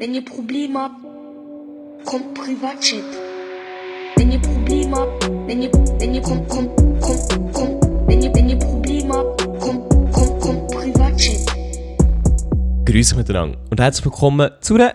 Wenn ihr Probleme habt, kommt Privatchat. Wenn ihr Probleme habt, wenn ihr, wenn ihr, kommt, kommt, kommt, kommt, wenn ihr, wenn ihr Probleme habt, kommt, kommt, kommt Privatchat. Grüße miteinander und herzlich willkommen zu einer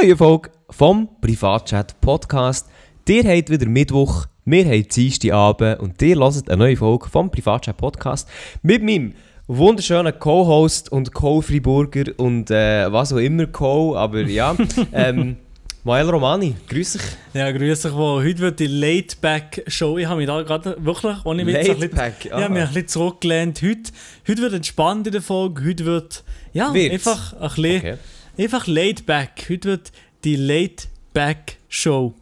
neuen Folge vom Privatchat Podcast. Ihr habt wieder Mittwoch, wir haben Dienstag Abend und ihr hört eine neue Folge vom Privatchat Podcast mit meinem wunderschönen Co-Host und Co-Friburger und äh, was auch immer Co, aber ja, ähm, Mael Romani, grüß dich. Ja, grüß dich wohl. Heute wird die Late-Back-Show. Ich habe mich da gerade wirklich, ohne Witz, ein bisschen, ich habe mich ein bisschen zurückgelehnt. Heute, heute wird entspannt in der Folge. Heute wird, ja, Wird's? einfach ein bisschen, Okay. einfach Late-Back. Heute wird die Late-Back-Show.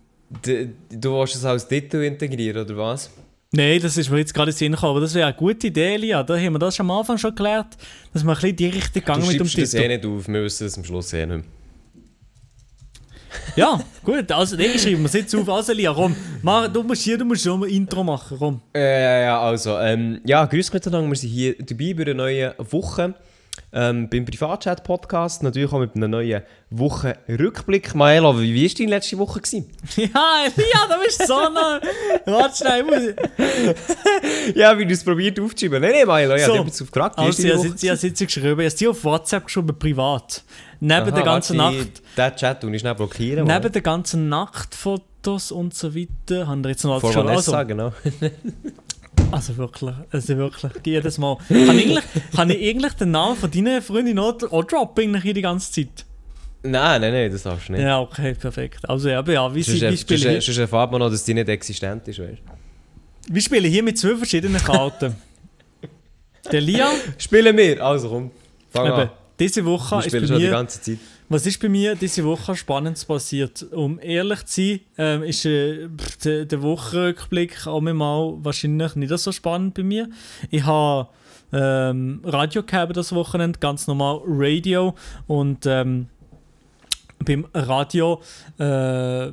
D du willst es als Titel integrieren, oder was? Nein, das ist mir jetzt gerade in den Sinn gekommen, aber das wäre eine gute Idee, Elia. Da haben wir das schon am Anfang schon geklärt, dass wir ein bisschen die Richtung Du gegangen mit dem schreibst das eh Titel. nicht auf, wir wissen es am Schluss eh nicht mehr. Ja, gut, also nee, schreiben wir es jetzt auf. Also Elia, komm, mach, du musst hier, du musst schon mal ein Intro machen, komm. Äh, ja, also, ähm, ja, grüß miteinander. Wir sind hier dabei bei einer neuen Woche ähm, beim Privatchat-Podcast. Natürlich auch mit einem neuen Wochenrückblick. Maela, wie war deine letzte Woche? Gewesen? Ja, Elia, da bist du so nah. Warte schnell, ich ja, wie du es probiert aufzuschreiben. Nein, nein, Maela, ja, So. ich habe jetzt gefragt, Also, ich habe Woche? jetzt, ich geschrieben, ich habe auf WhatsApp geschrieben, privat. Neben Aha, der ganzen warte, Nacht, Den Chat ich schnell blockieren. neben der ganzen Nachtfotos und so weiter, haben wir jetzt noch Vor geschrieben. Vanessa, Also, genau. also wirklich, also wirklich, jedes Mal. Kann ich, eigentlich, kann ich eigentlich den Namen von deiner Freundin auch, auch droppen eigentlich die ganze Zeit? nein, nein, nein, das darfst du nicht. Ja, okay, perfekt. Also ja, aber ja, wie, Sonst, sie, wie, sonst, spiele ich, hier- sonst erfahrt man noch, dass die nicht existent ist, weißt wie spiele ich hier mit zwei verschiedenen Karten? der Lia, Spielen wir! Also komm, fang eben, an. Diese Woche ist bei mir... ganze Zeit. Was ist bei mir diese Woche Spannendes passiert? Um ehrlich zu sein, ähm, ist äh, der, der Wochenrückblick auch mal wahrscheinlich nicht so spannend bei mir. Ich habe ähm, Radio gehabt das Wochenende, ganz normal Radio. Und ähm, beim Radio äh,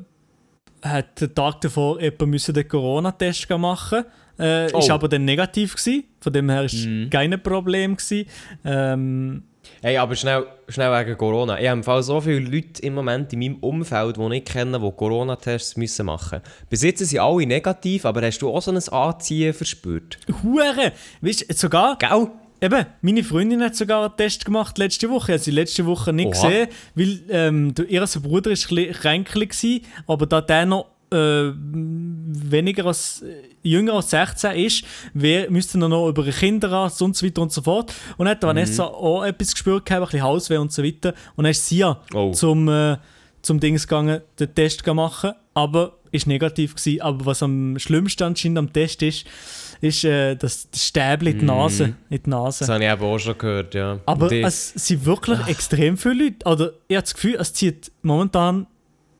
hat der Tag davor jemand müssen den Corona-Test machen äh, Ist Oh. aber dann negativ gewesen. Von dem her ist Mhm. kein Problem gewesen. Ähm, Hey, aber schnell, schnell wegen Corona. Ich habe im Fall so viele Leute im Moment in meinem Umfeld, die ich kenne, die Corona-Tests müssen machen müssen. Bis jetzt sind alle negativ, aber hast du auch so ein Anziehen verspürt? Hure! Weißt du, sogar, Gell? eben, meine Freundin hat sogar einen Test gemacht letzte Woche. Ich habe sie letzte Woche nicht Oha. gesehen, weil ähm, ihr Bruder war ein bisschen kränklich, aber da der noch äh, weniger als, äh, jünger als 16 ist, wer, müsste er noch über einen Kinderarzt und so weiter und so fort. Und hat Vanessa auch etwas gespürt, gehabt, ein bisschen Hausweh und so weiter. Und dann ist sie ja Oh. zum, äh, zum Dings gegangen, den Test machen, aber ist negativ gewesen. Aber was am schlimmsten anscheinend am Test ist, ist äh, das Stäbchen in die Nase. In die Nase. Das habe ich eben auch schon gehört, ja. Aber ich- es sind wirklich extrem viele Leute. Oder ich habe das Gefühl, es zieht momentan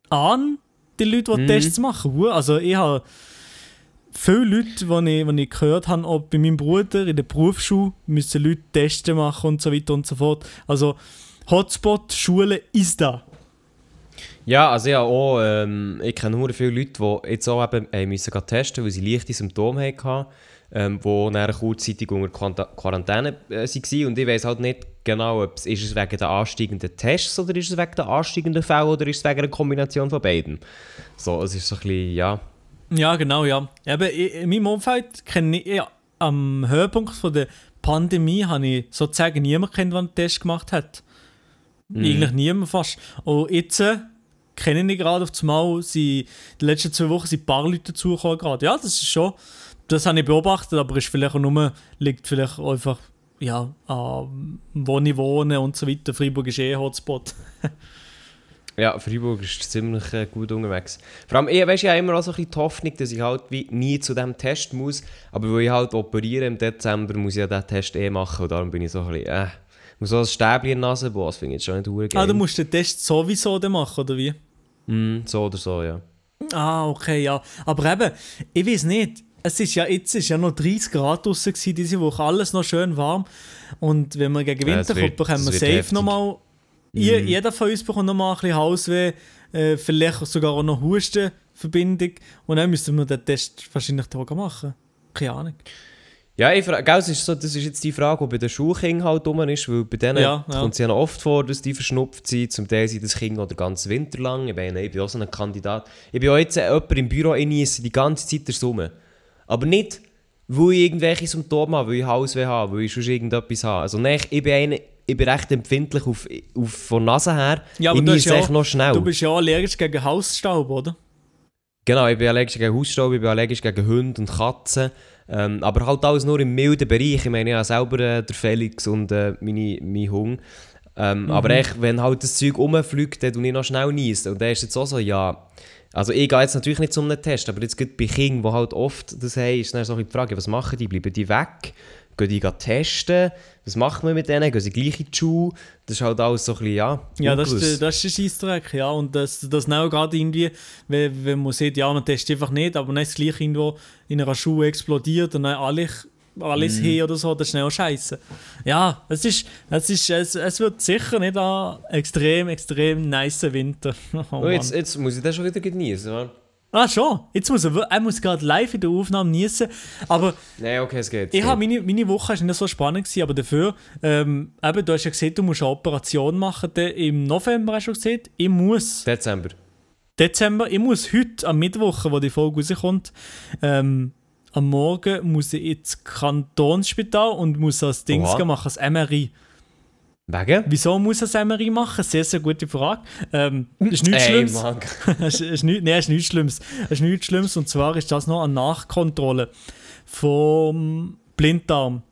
an, die Leute, die Mhm. Tests machen. Also ich habe viele Leute, die ich, die ich gehört habe, auch bei meinem Bruder in der Berufsschule, müssen Leute Tests machen und so weiter und so fort. Also Hotspot, Schule ist da. Ja, also ich, habe auch, ähm, ich kenne nur viele Leute, die jetzt auch eben, äh, müssen testen weil sie leichte Symptome hatten, ähm, die dann kurzzeitig unter Quarantäne äh, waren. Und ich weiß halt nicht genau, ob es, ist es wegen der ansteigenden Tests oder ist es wegen der ansteigenden Fälle oder ist es wegen einer Kombination von beiden. So, es ist so ein bisschen, ja... Ja, genau, ja. Eben, in meinem Umfeld kenne ich, ja, am Höhepunkt von der Pandemie habe ich sozusagen niemanden kennt, der einen Test gemacht hat. Eigentlich niemand fast. Und jetzt äh, kenne ich gerade auf das Mal, sie, die letzten zwei Wochen sind ein paar Leute dazugekommen gerade. Ja, das ist schon, das habe ich beobachtet, aber ist vielleicht auch nur, liegt vielleicht einfach, ja, an wo ich wohne und so weiter. Freiburg ist eh ein Hotspot. Ja, Freiburg ist ziemlich äh, gut unterwegs. Vor allem, ich, ich habe immer auch so ein bisschen die Hoffnung, dass ich halt wie nie zu diesem Test muss. Aber weil ich halt operiere im Dezember, muss ich ja diesen Test eh machen. Und darum bin ich so ein bisschen, äh, muss so ein Stäbchen in die Nase, boah, das finde ich jetzt schon nicht verdammt Ah, du musst den Test sowieso machen, oder wie? Mm, so oder so, ja. Ah, okay, ja. Aber eben, ich weiß nicht. Es ist ja jetzt ist ja noch 30 Grad gewesen, diese Woche, alles noch schön warm. Und wenn wir gegen Ja, Winter wird- kommen, bekommen wir safe nochmal. Je, Jeder von uns bekommt nochmal ein bisschen Hausweh, äh, vielleicht sogar auch noch Hustenverbindung. Und dann müssen wir den Test wahrscheinlich Tage machen. Keine Ahnung. Ja, ich frage, das, ist so, das ist jetzt die Frage, die bei den Schulkindern halt rum ist, weil bei denen Ja, ja. kommt es ja noch oft vor, dass die verschnupft sind. Zum Teil sind das Kind oder ganz Winter lang. Ich bin, ich bin auch so ein Kandidat. Ich bin auch jetzt äh, jemand im Büro, ich niesse die ganze Zeit der Summe. Aber nicht, weil ich irgendwelche Symptome habe, weil ich Halsweh habe, weil ich sonst irgendetwas habe. Also nein, ich bin, eine, ich bin recht empfindlich auf, auf, von Nase her. Ja, aber ich du, niese ja, noch schnell. du bist ja allergisch gegen Hausstaub, oder? Genau, ich bin allergisch gegen Hausstaub, ich bin allergisch gegen Hunde und Katzen. Ähm, aber halt alles nur im milden Bereich. Ich meine, ich habe selber äh, der Felix und äh, meine, mein Hund. Ähm, Mhm. Aber echt, wenn halt das Zeug rumfliegt, dann tue ich noch schnell niesen. Und dann ist jetzt auch so, ja... Also ich gehe jetzt natürlich nicht zum Test, aber jetzt gerade bei Kindern, die halt oft das haben, ist dann so ein die Frage, was machen die? Bleiben die weg? Gehen die testen? Was macht man mit denen? Gehen sie gleich in die Schule? Das ist halt alles so ein bisschen, ja, Ja, das ist, das ist der Scheissdreck, ja. Und das, das auch gerade irgendwie, wenn, wenn man sieht, ja, man testet einfach nicht, aber dann ist es gleich irgendwo in einer Schule explodiert und dann alles, alles Mhm. hin oder so, das ist auch scheiße. Ja, es ist, es ist, es, es wird sicher nicht ein extrem, extrem nice Winter. Oh, Oh, Mann. jetzt, jetzt muss ich das schon wieder genießen, oder? ah, schon. Jetzt muss er, er muss gerade live in der Aufnahme niesen. Aber Nein, okay, es geht. ich habe meine, meine Woche ist nicht so spannend gewesen, aber dafür, ähm, eben, du hast ja gesehen, du musst eine Operation machen. dann Im November hast du gesehen, ich muss Dezember. Dezember, ich muss heute, am Mittwoch, wo die Folge rauskommt, ähm, am Morgen muss ich ins Kantonsspital und muss das Ding Oha. machen, das MRI. Wegen? Wieso muss er das MRI machen? Sehr, sehr gute Frage. Ähm, ist nichts Ey, Schlimmes. Ist, ist nicht, nein, es ist nichts Schlimmes. Es ist nichts Schlimmes und zwar ist das noch eine Nachkontrolle vom Blinddarm.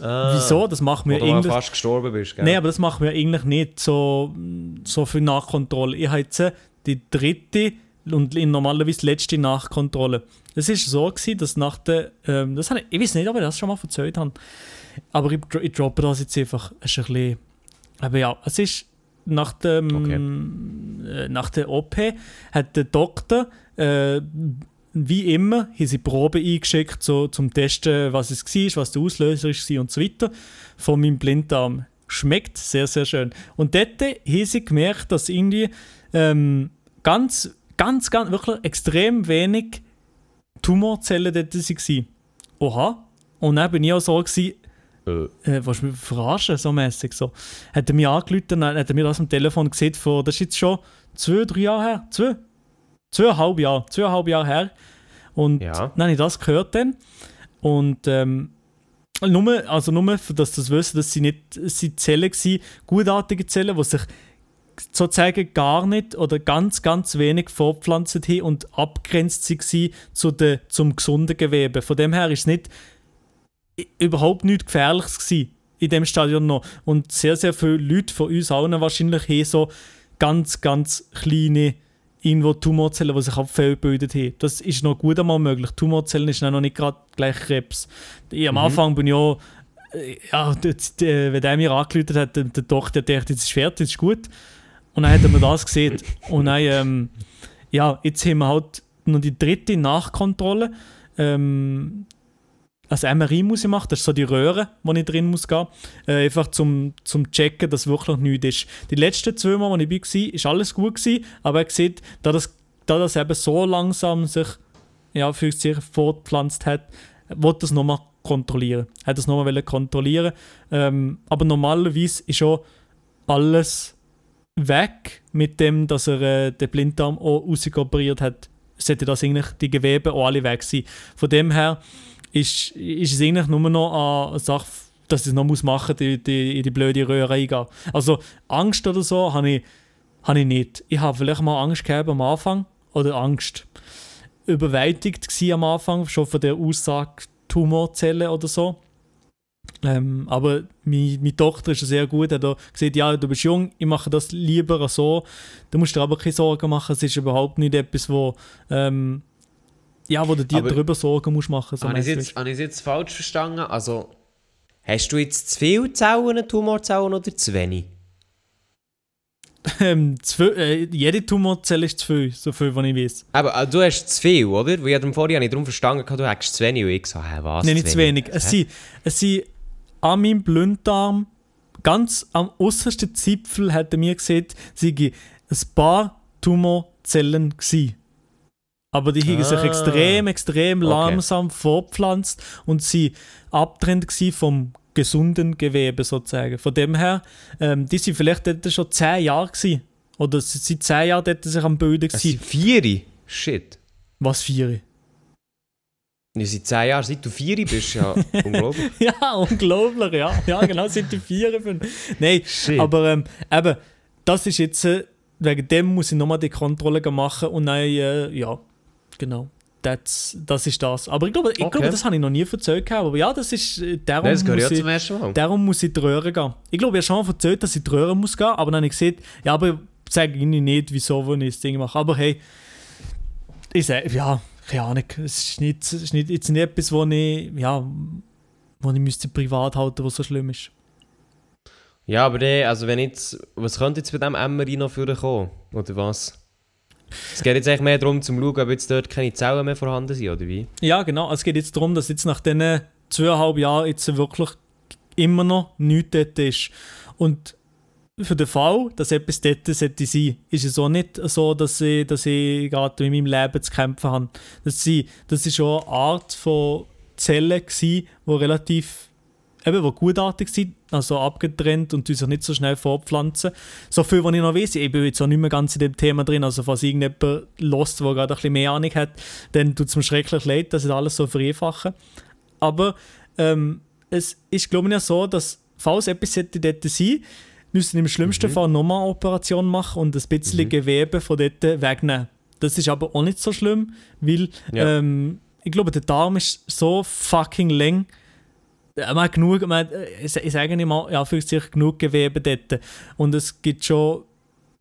Ah. Wieso? Das machen wir eigentlich. fast gestorben bist, gell? Nein, aber das machen wir eigentlich nicht so, so viel Nachkontrolle. Ich habe jetzt die dritte und in normalerweise letzte Nachkontrolle. Es ist so gewesen, dass nach der, ähm, das habe ich, ich weiß nicht, ob ich das schon mal erzählt habe, aber ich, ich droppe das jetzt einfach. Es ist ein bisschen, aber ja, es ist nach dem, äh, nach der OP hat der Doktor äh, wie immer haben sie Proben eingeschickt so, zum Testen, was es war, was der Auslöser war und so weiter von meinem Blinddarm. Schmeckt sehr, sehr schön. Und dort haben sie gemerkt, dass irgendwie ähm, ganz, ganz, ganz, wirklich extrem wenig Tumorzellen dort waren. Oha. Und dann bin ich auch so, gewesen, Äh, äh, was mich verarschen, so mäßig so. Hat er mich angerufen, dann hat er mir das am Telefon gesehen, vor, das ist jetzt schon zwei, drei Jahre her, zwei, zweieinhalb Jahre, zweieinhalb Jahre her. Und Ja. dann habe ich das gehört dann. Und ähm, nur, also nur, dass das wissen, dass sie nicht sind Zellen waren, gutartige Zellen, die sich sozusagen gar nicht oder ganz, ganz wenig fortpflanzt haben und abgrenzt waren zu der, zum gesunden Gewebe. Von dem her ist es nicht überhaupt nichts Gefährliches gewesen in dem Stadion noch. Und sehr, sehr viele Leute von uns allen wahrscheinlich haben so ganz, ganz kleine irgendwo Tumorzellen, die sich abgebildet haben. Das ist noch gut einmal möglich. Tumorzellen ist noch nicht gerade gleich Krebs. Ich, am Anfang bin ich auch, äh, ja, wenn der mir angerufen hat, der, der der dachte, jetzt ist fertig, jetzt ist gut. Und dann hat mir das gesehen. Und dann, ähm, ja, jetzt haben wir halt noch die dritte Nachkontrolle. Ähm, also MRI muss ich machen, das ist so die Röhre, wo ich drin muss gehen. Äh, einfach zum, zum checken, dass wirklich nichts ist. Die letzten zwei Mal, wo ich war, ist alles gut gewesen, aber er sieht, da das, da das eben so langsam sich ja, für sich fortpflanzt hat, wollte das nochmal kontrollieren. Hat das nochmal kontrollieren. Ähm, aber normalerweise ist schon alles weg mit dem, dass er äh, den Blinddarm auch rausoperiert hat. Sollte das eigentlich die Gewebe auch alle weg sein. Von dem her ist, ist es eigentlich nur noch eine Sache, dass ich es noch muss machen die, die, in die blöde Röhre reingehen. Also Angst oder so habe ich, habe ich nicht. Ich habe vielleicht mal Angst gehabt am Anfang. Oder Angst. Überwältigt am Anfang, schon von der Aussage Tumorzellen oder so. Ähm, aber meine, meine Tochter ist ja sehr gut, hat gesagt, ja, du bist jung, ich mache das lieber so. Du musst dir aber keine Sorgen machen, es ist überhaupt nicht etwas, wo, ähm, ja, wo du dir Aber- darüber Sorgen musst machen. So Habe ich es jetzt, habe ich es jetzt falsch verstanden? Also, hast du jetzt zu viele Zellen, Tumorzellen oder zu wenig? ähm, zwei, äh, jede Tumorzelle ist zu viel, so viel, was ich weiß. Aber äh, du hast zu viel, oder? Weil ich habe vorher nicht darum verstanden, du hättest zu wenig. Und ich so, hä, was? Nein, nicht zu wenig. Es Hä? sind, es sind an meinem Blinddarm, ganz am äußersten Zipfel, hat er mir gesagt, sind ein paar Tumorzellen gewesen. Aber die haben sich Ah. extrem, extrem Okay. langsam fortpflanzt und sie abtrennt vom gesunden Gewebe sozusagen. Von dem her, ähm, die sind vielleicht dort schon 10 Jahre gsi Oder sie sind 10 Jahre dort sich am Bilden sind vier? Shit. Was vier? Ja, seit zehn Jahren, seit du vier bist, ja unglaublich. Ja, unglaublich, ja. Ja, genau, sind die vier. fünf. Nein, Shit. aber ähm, eben, das ist jetzt, äh, wegen dem muss ich nochmal die Kontrolle machen und dann, äh, ja, genau. That's, das ist das. Aber ich glaube, ich Okay. glaube das habe ich noch nie erzählt. gehabt. Aber ja, das ist, äh, darum, Nein, das muss ich, zum ersten Mal. darum muss ich in die Röhre gehen. Ich glaube, ich habe schon mal erzählt, dass ich in die Röhre muss gehen, aber dann habe ich gesagt, ja, aber ich sage Ihnen nicht, wieso, wo ich das Ding mache. Aber hey, ich sage, ja, keine Ahnung, es ist nicht, es ist nicht, jetzt nicht etwas, wo ich, ja, wo ich müsste privat halten, was so schlimm ist. Ja, aber der, also wenn jetzt, was könnte jetzt bei dem Emmery noch für kommen? Oder was? Es geht jetzt eigentlich mehr darum, zu schauen, ob jetzt dort keine Zellen mehr vorhanden sind, oder wie? Ja, genau. Es geht jetzt darum, dass jetzt nach diesen zweieinhalb Jahren jetzt wirklich immer noch nichts dort ist. Und für den Fall, dass etwas dort sollte sein, ist es auch nicht so, dass ich, dass ich gerade in meinem Leben zu kämpfen habe. Das, sind, das schon eine Art von Zellen, gewesen, die relativ eben, die gutartig sind, also abgetrennt und die sich nicht so schnell fortpflanzen. So viel, was ich noch weiß, ich bin jetzt auch nicht mehr ganz in dem Thema drin, also falls irgendjemand lost, der gerade ein bisschen mehr Ahnung hat, dann tut es mir schrecklich leid, dass ich alles so vereinfache. Aber ähm, es ist, glaube ich, ja so, dass falls etwas dort sein, müssen im schlimmsten Fall nochmal eine Operation machen und ein bisschen Gewebe von dort wegnehmen. Das ist aber auch nicht so schlimm, weil Ja. ähm, ich glaube, der Darm ist so fucking lang. Äh, Man hat genug, man, hat, äh, ich ich sage nicht mal, ja, für sich genug Gewebe dort. Und es gibt schon,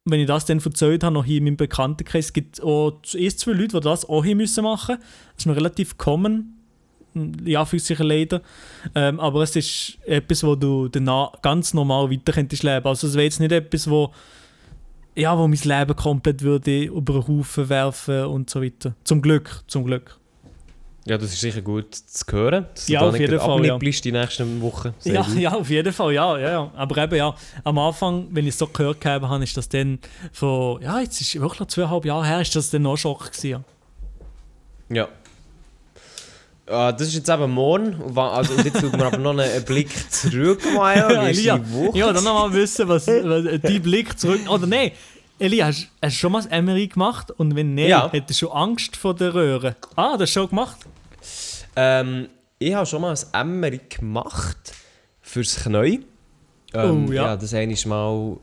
wenn ich das dann erzählt habe, noch hier in meinem Bekanntenkreis, es gibt auch erst zwei Leute, die das auch hier müssen machen müssen. Das ist noch relativ common. Ja, für sich leider. Ähm, aber es ist etwas, wo du danach ganz normal weiter könntest leben. Also es wäre jetzt nicht etwas, wo, ja, wo mein Leben komplett würde über den Haufen werfen und so weiter. Zum Glück, zum Glück. Ja, das ist sicher gut zu hören. Dass Ja, du auf jeden Fall, ja. die nächsten Wochen. Ja, gut. ja, auf jeden Fall, ja, ja, ja. Aber eben, ja, am Anfang, wenn ich es so gehört habe, ist das dann von, ja, jetzt ist wirklich zweieinhalb Jahre her, ist das dann noch Schock gewesen. Ja. Ah, das ist jetzt eben morgen. Und wa- Also, und jetzt schauen wir aber noch einen, einen Blick zurück, Maja. Wie ist Elia, die Woche? ja, dann noch mal wissen, was, was dein Blick zurück, oder nein, Elia, hast, hast du schon mal das MRI gemacht? Und wenn nicht, Ja. hättest du Angst vor der Röhre? Ah, das hast du schon gemacht? Ähm, ich habe schon mal ein MRI gemacht fürs Knie. Ähm, Oh, ja. Das eine ist mal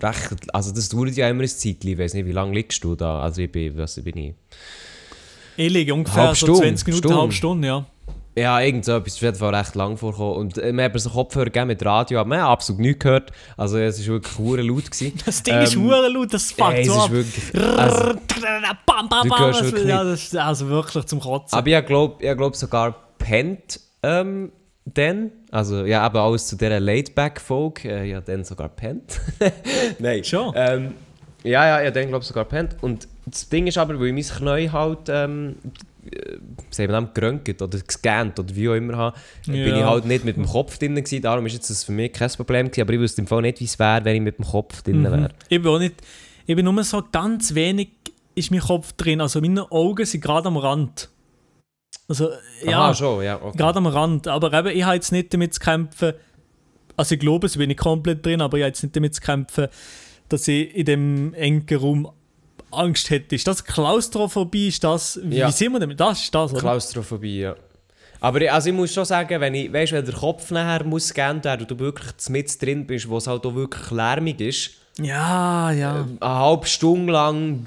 recht. Also, das dauert ja immer ein Zeitchen. Ich weiß nicht, wie lange liegst du da? Also, ich bin, was bin ich? Ich ungefähr so Stunde, 20 Minuten, eine halbe Stunde, ja. Ja, irgend so etwas. ist jeden Fall recht lang vorgekommen. Und äh, wir haben so Kopfhörer gegeben mit Radio, aber wir haben absolut nichts gehört. Also, es war wirklich hure laut. Gewesen. Das Ding ist Ähm, hure laut, das fuckt es so ist ab. wirklich. Also, bam, bam, bam. Das, wirklich ja, das ist also wirklich zum Kotzen. aber ich glaube ich glaub sogar pennt ähm, dann. Also, ja, eben alles zu dieser Laidback-Folge. Äh, ja, dann sogar pennt. Nein. Schon? Ähm, ja, ja, ja, dann glaube ich sogar pennt. Und das Ding ist aber, weil ich mein Knie halt, ähm, äh, sagen wir dann, geröntgt oder gescannt oder wie auch immer habe, bin Ja. ich halt nicht mit dem Kopf drin gewesen. Darum ist jetzt das für mich kein Problem gewesen. Aber ich wüsste im Fall nicht, wie es wäre, wenn ich mit dem Kopf drin Mhm. wäre. Ich bin auch nicht, ich bin nur so ganz wenig ist mein Kopf drin. Also meine Augen sind gerade am Rand. Also ja, Aha, schon, ja. Okay. gerade am Rand. Aber eben, ich habe jetzt nicht damit zu kämpfen, also ich glaube, es bin ich komplett drin, aber ich habe jetzt nicht damit zu kämpfen, dass ich in dem engen Raum Angst hätte. Ist das Klaustrophobie? Ist das, wie Ja. sehen wir damit? Das ist das, oder? Klaustrophobie, ja. Aber ich- also ich muss schon sagen, wenn, ich, weißt, wenn der Kopf nachher muss gescannt werden und du wirklich mit drin bist, wo es halt auch wirklich lärmig ist, Ja, ja. eine halbe Stunde lang,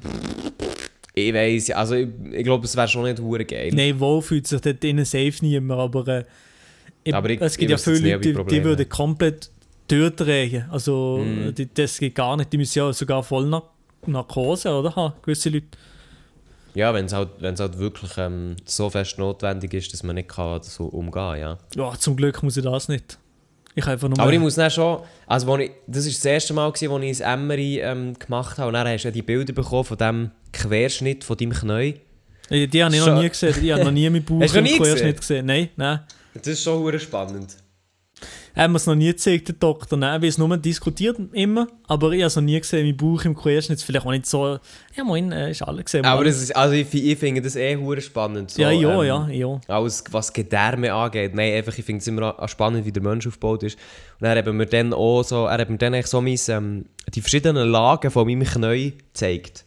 ich weiß, also ich, ich glaube, es wäre schon nicht hure geil. Nein, wohl fühlt sich dort innen safe niemand, aber, äh, ich, Aber ich- es gibt ja viele Leute, die, die würden komplett durchdrehen. Also Mhm. die, das geht gar nicht. Die müssen ja sogar voll nach Narkose, oder? Haben, gewisse Leute. Ja, wenn es halt, wenn's halt wirklich ähm, so fest notwendig ist, dass man nicht kann so umgehen ja. Ja, zum Glück muss ich das nicht. Ich einfach nur... Aber ich muss dann schon, also ich, das war das erste Mal, gewesen, wo ich ein Emery ähm, gemacht habe und dann hast du ja die Bilder bekommen von dem Querschnitt von deinem Knie. Äh, die habe ich noch Schon- nie gesehen. Ich habe noch nie mit Bauch noch im Querschnitt gesehen? gesehen. Nein, nein. Das ist schon spannend. Hat mir es noch nie gezeigt, der Doktor. Nein, wir es nur diskutiert immer, aber ich habe es noch nie gesehen. Mein Bauch im Querschnitt vielleicht auch nicht so. Ja, moin, äh, ist alles gesehen. Aber das ist, also ich, ich finde das eh hure spannend. So, ja, ja, ähm, ja, ja. Alles, was Gedärme angeht. Nein, einfach, ich finde es immer spannend, wie der Mensch aufgebaut ist. Und dann haben wir dann auch so, er hat mir dann eigentlich so mein, ähm, die verschiedenen Lagen von meinem Knie gezeigt.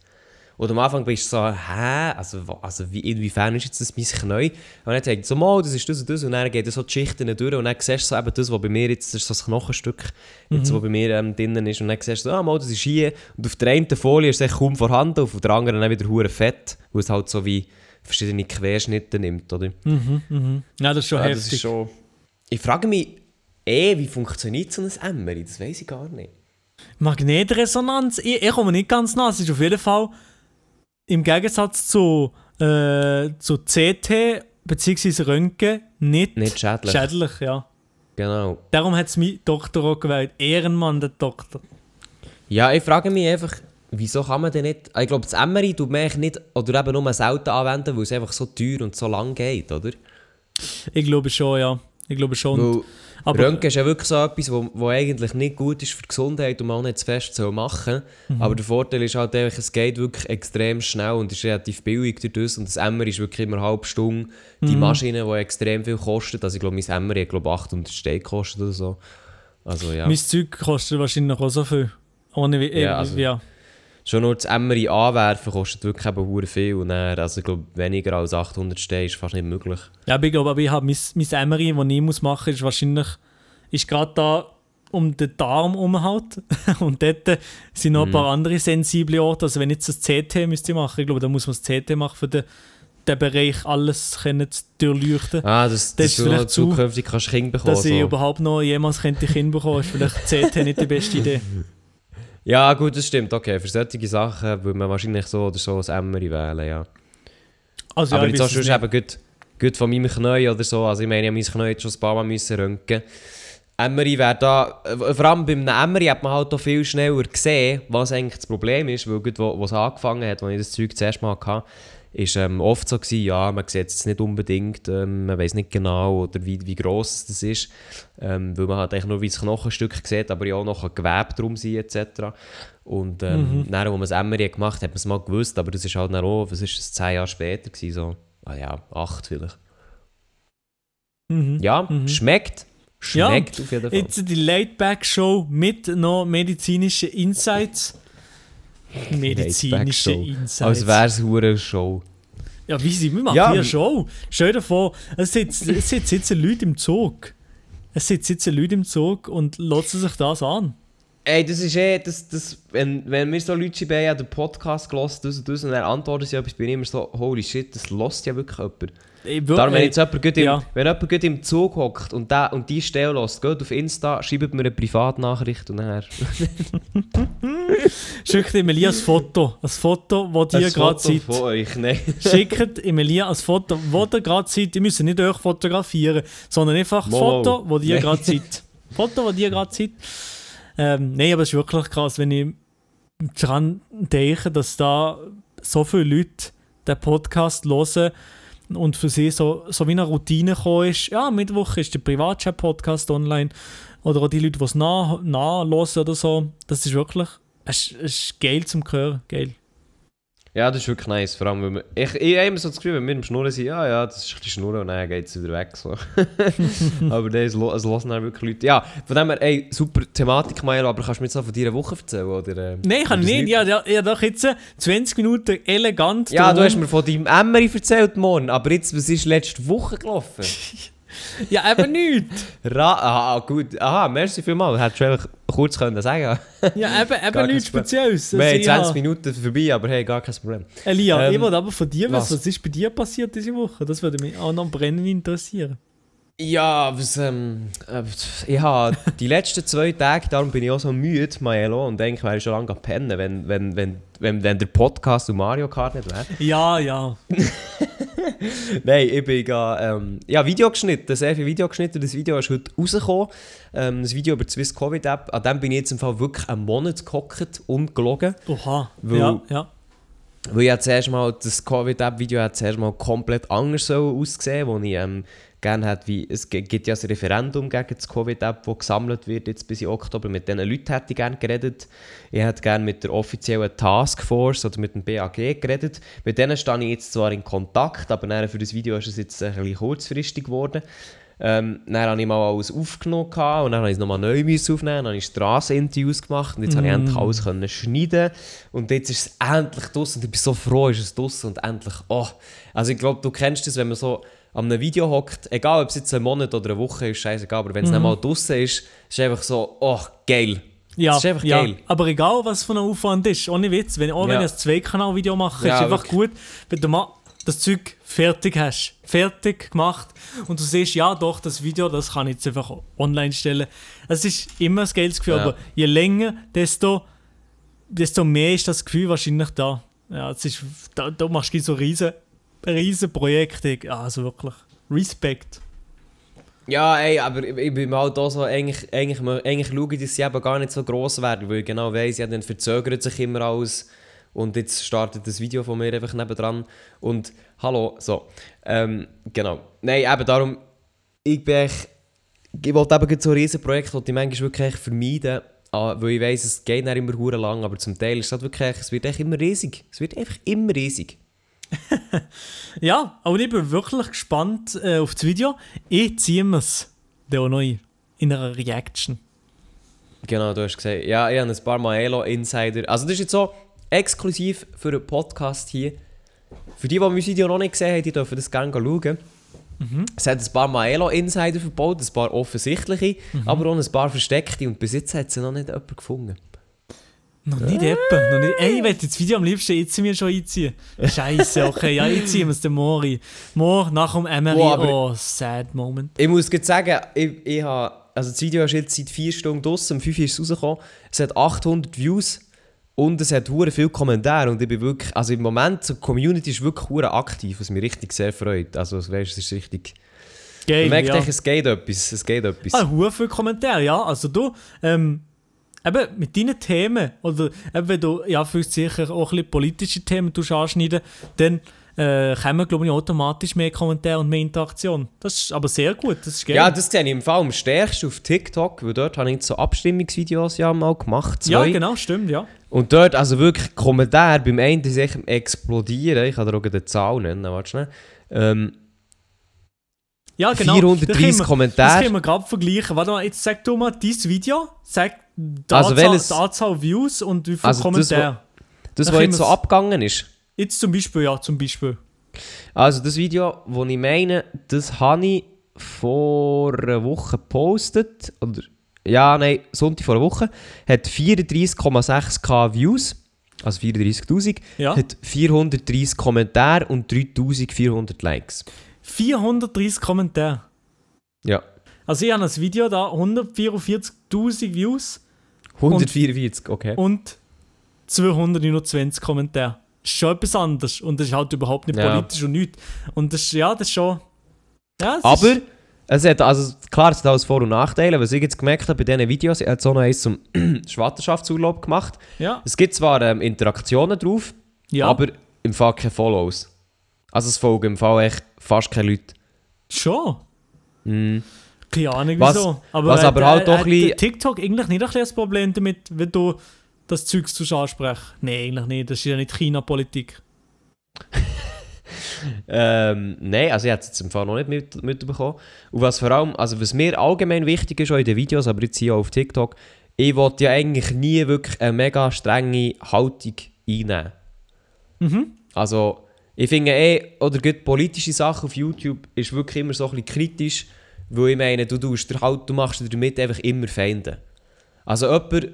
Und am Anfang bist du so, hä? Also, also wie, inwiefern ist jetzt das mein Knie? Und dann er so, mal, das ist das und das. Und dann geht so die Schichten durch. Und dann siehst du so eben das, was bei mir jetzt, das ist so das Knochenstück, jetzt, was bei mir ähm, drinnen ist. Und dann siehst du so, ah, mal, das ist hier. Und auf der einen Folie ist es kaum vorhanden, auf der anderen dann wieder hure fett, wo es halt so wie verschiedene Querschnitte nimmt, oder? Mhm, mhm. Ja, das ist schon Ja, das heftig. ist schon... Ich frage mich eh, wie funktioniert so ein Emmery? Das weiß ich gar nicht. Magnetresonanz, ich, ich komme nicht ganz nah. Es ist auf jeden Fall im Gegensatz zu, äh, zu CT bzw. Röntgen nicht, Nicht schädlich. schädlich. Ja. Genau. Darum hat es mein Doktor auch gewählt. Ehrenmann, der Doktor. Ja, ich frage mich einfach, wieso kann man denn nicht... Ich glaube, das Emmery tut man nicht, oder eben nur selten anwenden, weil es einfach so teuer und so lang geht, oder? Ich glaube schon, ja. Ich glaube schon. Weil aber Röntgen ist ja wirklich so etwas, wo, wo eigentlich nicht gut ist für die Gesundheit und man auch nicht zu fest soll machen Mhm. Aber der Vorteil ist halt einfach, es geht wirklich extrem schnell und ist relativ billig durch das. Und das Emmer ist wirklich immer eine halbe Stunde. Die Mhm. Maschine, die extrem viel kostet, also ich glaube, mein Emmer hat glaube 800 Steine gekostet oder so. Also ja, mein Zeug kostet wahrscheinlich auch so viel. Ohne wie, Ja, äh, also- ja. Schon nur das Emmer anwerfen kostet wirklich eben viel. Und dann, also ich glaube, weniger als 800 Steine ist fast nicht möglich. Ja, aber ich glaube, aber ich habe mein, mein Emery, das ich muss machen muss, ist wahrscheinlich ist gerade da um den Darm herum halt. Und dort sind noch ein paar andere sensible Orte. Also wenn ich jetzt das CT müsste machen, ich glaube, da muss man das CT machen, für den, den Bereich alles können zu durchleuchten. Ah, das, Das das, ist vielleicht zu- zukünftig kannst Kinder bekommen. Dass ich so. überhaupt noch jemals könnte Kind bekommen, ist vielleicht CT nicht die beste Idee. Ja, gut, das stimmt. Okay, für solche Sachen würde man wahrscheinlich so oder so ein Emmery wählen, ja. Also, Aber ja, jetzt schon nicht. eben gut, gut von meinem Knie oder so. Also ich meine, ich habe mein Knie jetzt schon ein paar Mal müssen röntgen. Emery wäre da, äh, vor allem beim Emery hat man halt auch viel schneller gesehen, was eigentlich das Problem ist, weil gut, wo es angefangen hat, als ich das Zeug zuerst mal hatte, ist ähm, oft so gewesen, ja, man sieht es nicht unbedingt, ähm, man weiß nicht genau oder wie, wie gross das ist, ähm, weil man halt eigentlich nur wie das Knochenstück sieht, aber ja auch noch ein Gewebe drum sein etc. Und ähm, Mhm. dann, als man Emery hat gemacht hat, hat man es mal gewusst, aber das ist halt dann auch, was ist das, zehn Jahre später gewesen, so, ah ja, acht vielleicht. Mhm. Ja, Mhm. schmeckt. Ja, Schmeckt auf jeden Fall. Jetzt die Laid-Back-Show mit noch medizinischen Insights. Medizinische. Insights. Als wäre es eine Show. Ja, wie sie, wir machen Ja, hier Show. Stell dir vor, es sitzen, es sitzen Leute im Zug. Es sitzen Leute im Zug und lassen sich das an. Ey, das ist eh, das, das, wenn, wenn wir so Leute schreiben, ja, den Podcast gehört, das und das, und dann antworten sie etwas, bin ich immer so, holy shit, das lässt ja wirklich jemand. Ich würd- Darum, wenn jetzt jemand, gut im, ja. wenn jemand gut im Zug hockt und, der, und die Stelle lässt, geht auf Insta, schreibt mir eine Privatnachricht und dann... Schickt Emilia ein Foto. Ein Foto, wo ihr gerade Foto seid. von euch, nein. Schickt Emilia ein Foto, wo ihr gerade seid. Ihr müsst nicht euch fotografieren, sondern einfach ein. Foto, wo ihr gerade seid. Foto, wo ihr gerade seid. Ähm, Nein, aber es ist wirklich krass, wenn ich daran denke, dass da so viele Leute den Podcast hören und für sie so, so wie eine Routine gekommen ist. Ja, Mittwoch ist der Privatchat-Podcast online. Oder auch die Leute, die es nah, nah hören oder so. Das ist wirklich es ist, es ist geil zum Hören. Geil. Ja, das ist wirklich nice. Vor allem, wenn wir, ich, ich habe immer so das Gefühl, wenn wir im Schnurren sind, ja, ja, das ist ein bisschen Schnurren und dann geht es wieder weg. So. aber das, hören dann wirklich Leute. Ja, von dem her, ey, super Thematik, Maelo, aber kannst du mir jetzt noch von deiner Woche erzählen? Oder, äh, Nein, kann ich das nicht. Ja, ja, ja, doch jetzt äh, 20 Minuten elegant. Ja, du hast mir von deinem Emmery erzählt morgen, aber jetzt, was ist letzte Woche gelaufen? Ja, eben nicht. Ra aha, gut. Aha, merci vielmals. Hättest du eigentlich kurz können sagen Ja, eben, eben nichts. Spezielles. Wir haben Also, 20 ja. Minuten vorbei, aber hey, gar kein Problem. Elia, Ähm, ich wollte aber von dir wissen, was? ist bei dir passiert diese Woche? Das würde mich auch noch brennend interessieren. Ja, was, ähm, äh, ich habe die letzten zwei Tage, darum bin ich auch so müde, Maelo, und denke, ich wäre schon lange pennen, wenn, wenn, wenn, wenn, wenn der Podcast um Mario Kart nicht wäre. Ja, ja. Nein, ich bin ähm, ja, Video geschnitten, sehr viel Video geschnitten. Das Video ist heute rausgekommen. Ähm, das Video über die Swiss Covid App. An dem bin ich jetzt im Fall wirklich einen Monat gehockt und gelogen. Oha. Weil- ja, ja. Weil ich zuerst mal, das Covid-App-Video hat zuerst mal komplett anders so ausgesehen, wo ich ähm, gerne hat, wie, es gi- gibt ja ein Referendum gegen das Covid-App, das gesammelt wird jetzt bis in Oktober. Mit diesen Leuten hätte ich gerne geredet. Ich hätte gerne mit der offiziellen Taskforce oder mit dem BAG geredet. Mit denen stehe ich jetzt zwar in Kontakt, aber für das Video ist es jetzt ein bisschen kurzfristig geworden. Ähm, dann habe ich mal alles aufgenommen gehabt und dann habe ich es nochmal neu aufnehmen. Dann habe ich Strasseninterviews gemacht und jetzt habe ich endlich alles können schneiden und jetzt ist es endlich draussen und ich bin so froh, ist es draussen und endlich, oh. Also ich glaube, du kennst das, wenn man so an einem Video hockt, egal ob es jetzt ein Monat oder eine Woche ist, scheißegal, aber wenn es dann mal draussen ist, ist es einfach so, oh, geil. Ja, Das ist einfach ja. geil. aber egal was für ein Aufwand ist, ohne Witz, wenn, auch wenn Ja. ich ein Zweikanal-Video mache, Ja, ist einfach wirklich. gut, wenn du mal das Zeug fertig hast. Fertig gemacht und du siehst, ja doch, das Video, das kann ich jetzt einfach online stellen. Es ist immer ein geiles Gefühl, Ja. aber je länger, desto, desto mehr ist das Gefühl wahrscheinlich da. Ja, es ist, da, da machst du so riesen, riesen Projekte, also wirklich, Respekt. Ja, ey, aber ich, ich bin mal da so, eigentlich, eigentlich, eigentlich schaue ich, dass sie eben gar nicht so gross werden, weil ich genau weiss, ja, dann verzögert sich immer alles und jetzt startet das Video von mir einfach nebendran und hallo, so, ähm, genau. Nein, eben darum, ich bin echt, ich wollte eben so riesen Projekte, die ich manchmal wirklich vermeiden, ah, weil ich weiss, es geht nicht immer hure lang, aber zum Teil ist es halt wirklich, es wird echt immer riesig, es wird einfach immer riesig. Ja, aber ich bin wirklich gespannt äh, auf das Video. Ich ziehe es dann auch noch in einer Reaction. Genau, du hast gesagt, ja, ich habe ein paar Maelo Insider. Also das ist jetzt so exklusiv für einen Podcast hier. Für die, die mein Video noch nicht gesehen haben, die dürfen das gerne schauen. Es hat ein paar Maelo Insider verbaut, ein paar offensichtliche, aber auch ein paar versteckte und bis jetzt hat sie noch nicht jemand gefunden. Noch nicht etwa. Noch nicht. Ey, ich werde das Video am liebsten jetzt mir schon einziehen. Scheiße, okay, ja, ich ziehe es den Mori. Mor nach dem Emery, aber- oh, sad moment. Ich muss gerade sagen, ich, ich habe, also das Video ist jetzt seit 4 Stunden draussen, um 5 Uhr ist es rausgekommen. Es hat 800 Views und es hat hure viele Kommentare und ich bin wirklich, also im Moment, die Community ist wirklich hure aktiv, was mich richtig sehr freut. Also weißt, es ist richtig... Geil, Man merkt ja. echt, es geht etwas, es geht etwas. Ah, hure viele Kommentare, ja. Also du, ähm, eben mit deinen Themen, oder eben wenn du, ja, für sicher auch ein bisschen politische Themen anschneiden, dann äh, kommen, glaube ich, automatisch mehr Kommentare und mehr Interaktion. Das ist aber sehr gut, das ist geil. Ja, das sehe ich im Fall am stärksten auf TikTok, weil dort habe ich so Abstimmungsvideos ja mal gemacht. ja, zwei. genau, stimmt, ja. Und dort, also wirklich, Kommentare beim einen am explodieren. Ich kann dir auch eine Zahl nennen, warte schnell. Ähm, Ja, genau. 430 Das können wir- Das Kommentare. können wir gerade vergleichen. Warte mal, jetzt sag du mal dieses Video, sag die, Also Anzahl, welches- die Anzahl Views und wie viele Also das, Kommentare. Das, Da was jetzt so abgegangen ist. Jetzt zum Beispiel, ja, zum Beispiel. Also das Video, das ich meine, das habe ich vor einer Woche gepostet. Oder, ja, nein, Sonntag vor einer Woche. Hat 34,6k Views. Also 34'000. Ja. Hat 430 Kommentare und 3400 Likes. 430 Kommentare. Ja. Also ich habe das Video da, 144.000 Views 144, okay. und 229 Kommentare. Das ist schon etwas anderes und das ist halt überhaupt nicht Ja. politisch und nichts. Und das ist, ja, das ist schon... Ja, es Aber Ist, es hat, also klar, es hat alles Vor- und Nachteile. Was ich jetzt gemerkt habe bei diesen Videos, er hat so noch eins zum Schwanterschaftsurlaub gemacht. ja, Es gibt zwar ähm, Interaktionen drauf, ja, aber im Fall keine Follows. Also es folgen im Fall echt fast keine Leute. schon. Keine Ahnung Was- wieso. was aber halt doch ein bisschen- TikTok eigentlich nicht ein das Problem damit, wenn du das Zeug zu ansprichst. Nein, eigentlich nicht. Das ist ja nicht China-Politik. Ähm, nein, also ich habe es jetzt im Fall noch nicht mit, mitbekommen. Und was vor allem, also was mir allgemein wichtig ist, auch in den Videos, aber jetzt hier auch auf TikTok, ich wollte ja eigentlich nie wirklich eine mega strenge Haltung einnehmen. Mhm. Also, ich finde eh, oder gerade politische Sachen auf YouTube ist wirklich immer so ein bisschen kritisch, weil ich meine, du, tust halt, du machst dir damit einfach immer Feinde. Also jemand,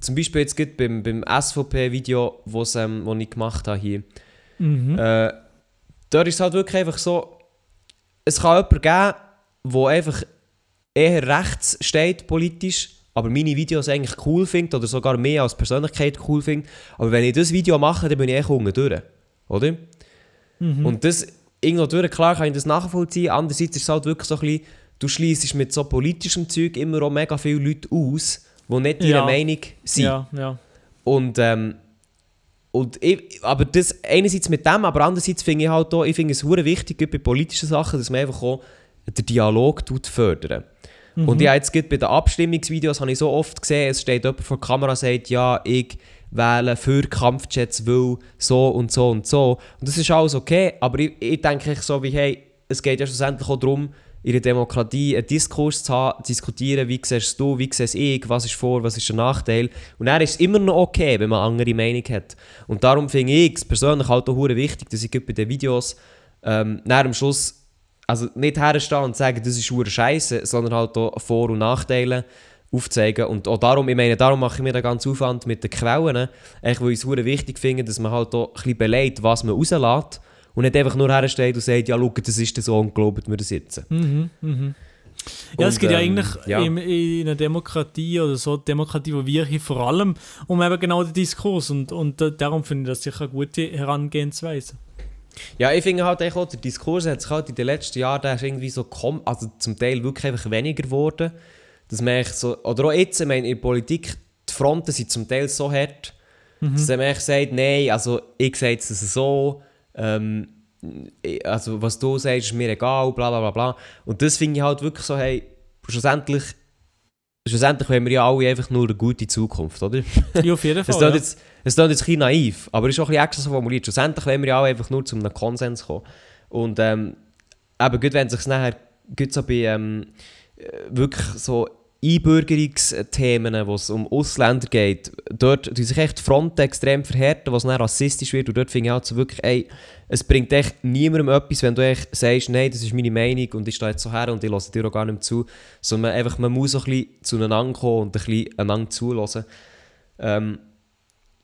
zum Beispiel jetzt gerade beim, beim SVP-Video, wo's, ähm, wo ich gemacht habe hier, Mhm. äh, da ist es halt wirklich einfach so, es kann jemanden geben, der einfach eher rechts steht politisch, aber meine Videos eigentlich cool findet oder sogar mehr als Persönlichkeit cool findet. Aber wenn ich das Video mache, dann bin ich echt unten durch. Oder? Und das, irgendwo durch, klar kann ich das nachvollziehen. Andererseits ist es halt wirklich so ein bisschen, du schließt mit so politischem Zeug immer auch mega viele Leute aus, die nicht ihrer Ja. Meinung sind. Ja, ja. Und, ähm, und ich, aber das einerseits mit dem, aber andererseits finde ich halt auch, ich finde es hure wichtig, bei politischen Sachen, dass man einfach auch den Dialog tut fördern. Und ja, jetzt gerade bei den Abstimmungsvideos habe ich so oft gesehen, es steht jemand vor der Kamera und sagt, ja, ich wähle für Kampfjets, weil so und so und so. Und das ist alles okay, aber ich, ich denke echt so wie, hey, es geht ja schlussendlich auch darum, in der Demokratie einen Diskurs zu haben, zu diskutieren, wie siehst du, wie sehe ich, was ist vor, was ist der Nachteil. Und dann ist es immer noch okay, wenn man eine andere Meinung hat. Und darum finde ich es persönlich halt auch wichtig, dass ich bei den Videos ähm, nach am Schluss also nicht herstehen und sagen, das ist Scheiße, sondern halt auch Vor- und Nachteile aufzeigen. Und auch darum, ich meine, darum mache ich mir den ganzen Aufwand mit den Quellen, echt, weil ich es wichtig finde, dass man halt auch ein bisschen beleidigt, was man rauslässt und nicht einfach nur hersteht und sagt, ja, schau, das ist so und glaubt mir das jetzt. Mhm, mhm. Ja, es geht ja ähm, eigentlich ja. In, in einer Demokratie oder so, Demokratie, wo wir hier vor allem um eben genau den Diskurs und, und darum finde ich das sicher eine gute Herangehensweise. Ja, ich finde halt auch, der Diskurs hat sich halt in den letzten Jahren, der ist irgendwie so, kom also zum Teil wirklich einfach weniger geworden. Dass man so, oder auch jetzt, ich meine, in der Politik, die Fronten sind zum Teil so hart, dass man sagt, nein, also ich sage es so, ähm, also was du sagst, ist mir egal, bla bla bla bla. Und das finde ich halt wirklich so, hey, schlussendlich, schlussendlich wollen wir ja alle einfach nur eine gute Zukunft, oder? Ja, auf jeden Es Fall. klingt Ja. jetzt, es klingt jetzt ein bisschen naiv, aber es ist auch ein bisschen extra so formuliert. Schlussendlich wollen wir ja auch einfach nur zu einem Konsens kommen. Und ähm, eben, gut, wenn sich nachher gut so bei ähm, äh, wirklich so Einbürgerungsthemen, wo es um Ausländer geht, dort tun sich echt die extrem verhärten, was dann rassistisch wird. Und dort finde ich halt so wirklich, ey, es bringt echt niemandem etwas, wenn du echt sagst, nein, das ist meine Meinung und ich stehe jetzt so her und ich lasse dir auch gar nicht zu. Sondern einfach, man muss so ein bisschen zueinander kommen und ein bisschen einander zulassen. Ähm,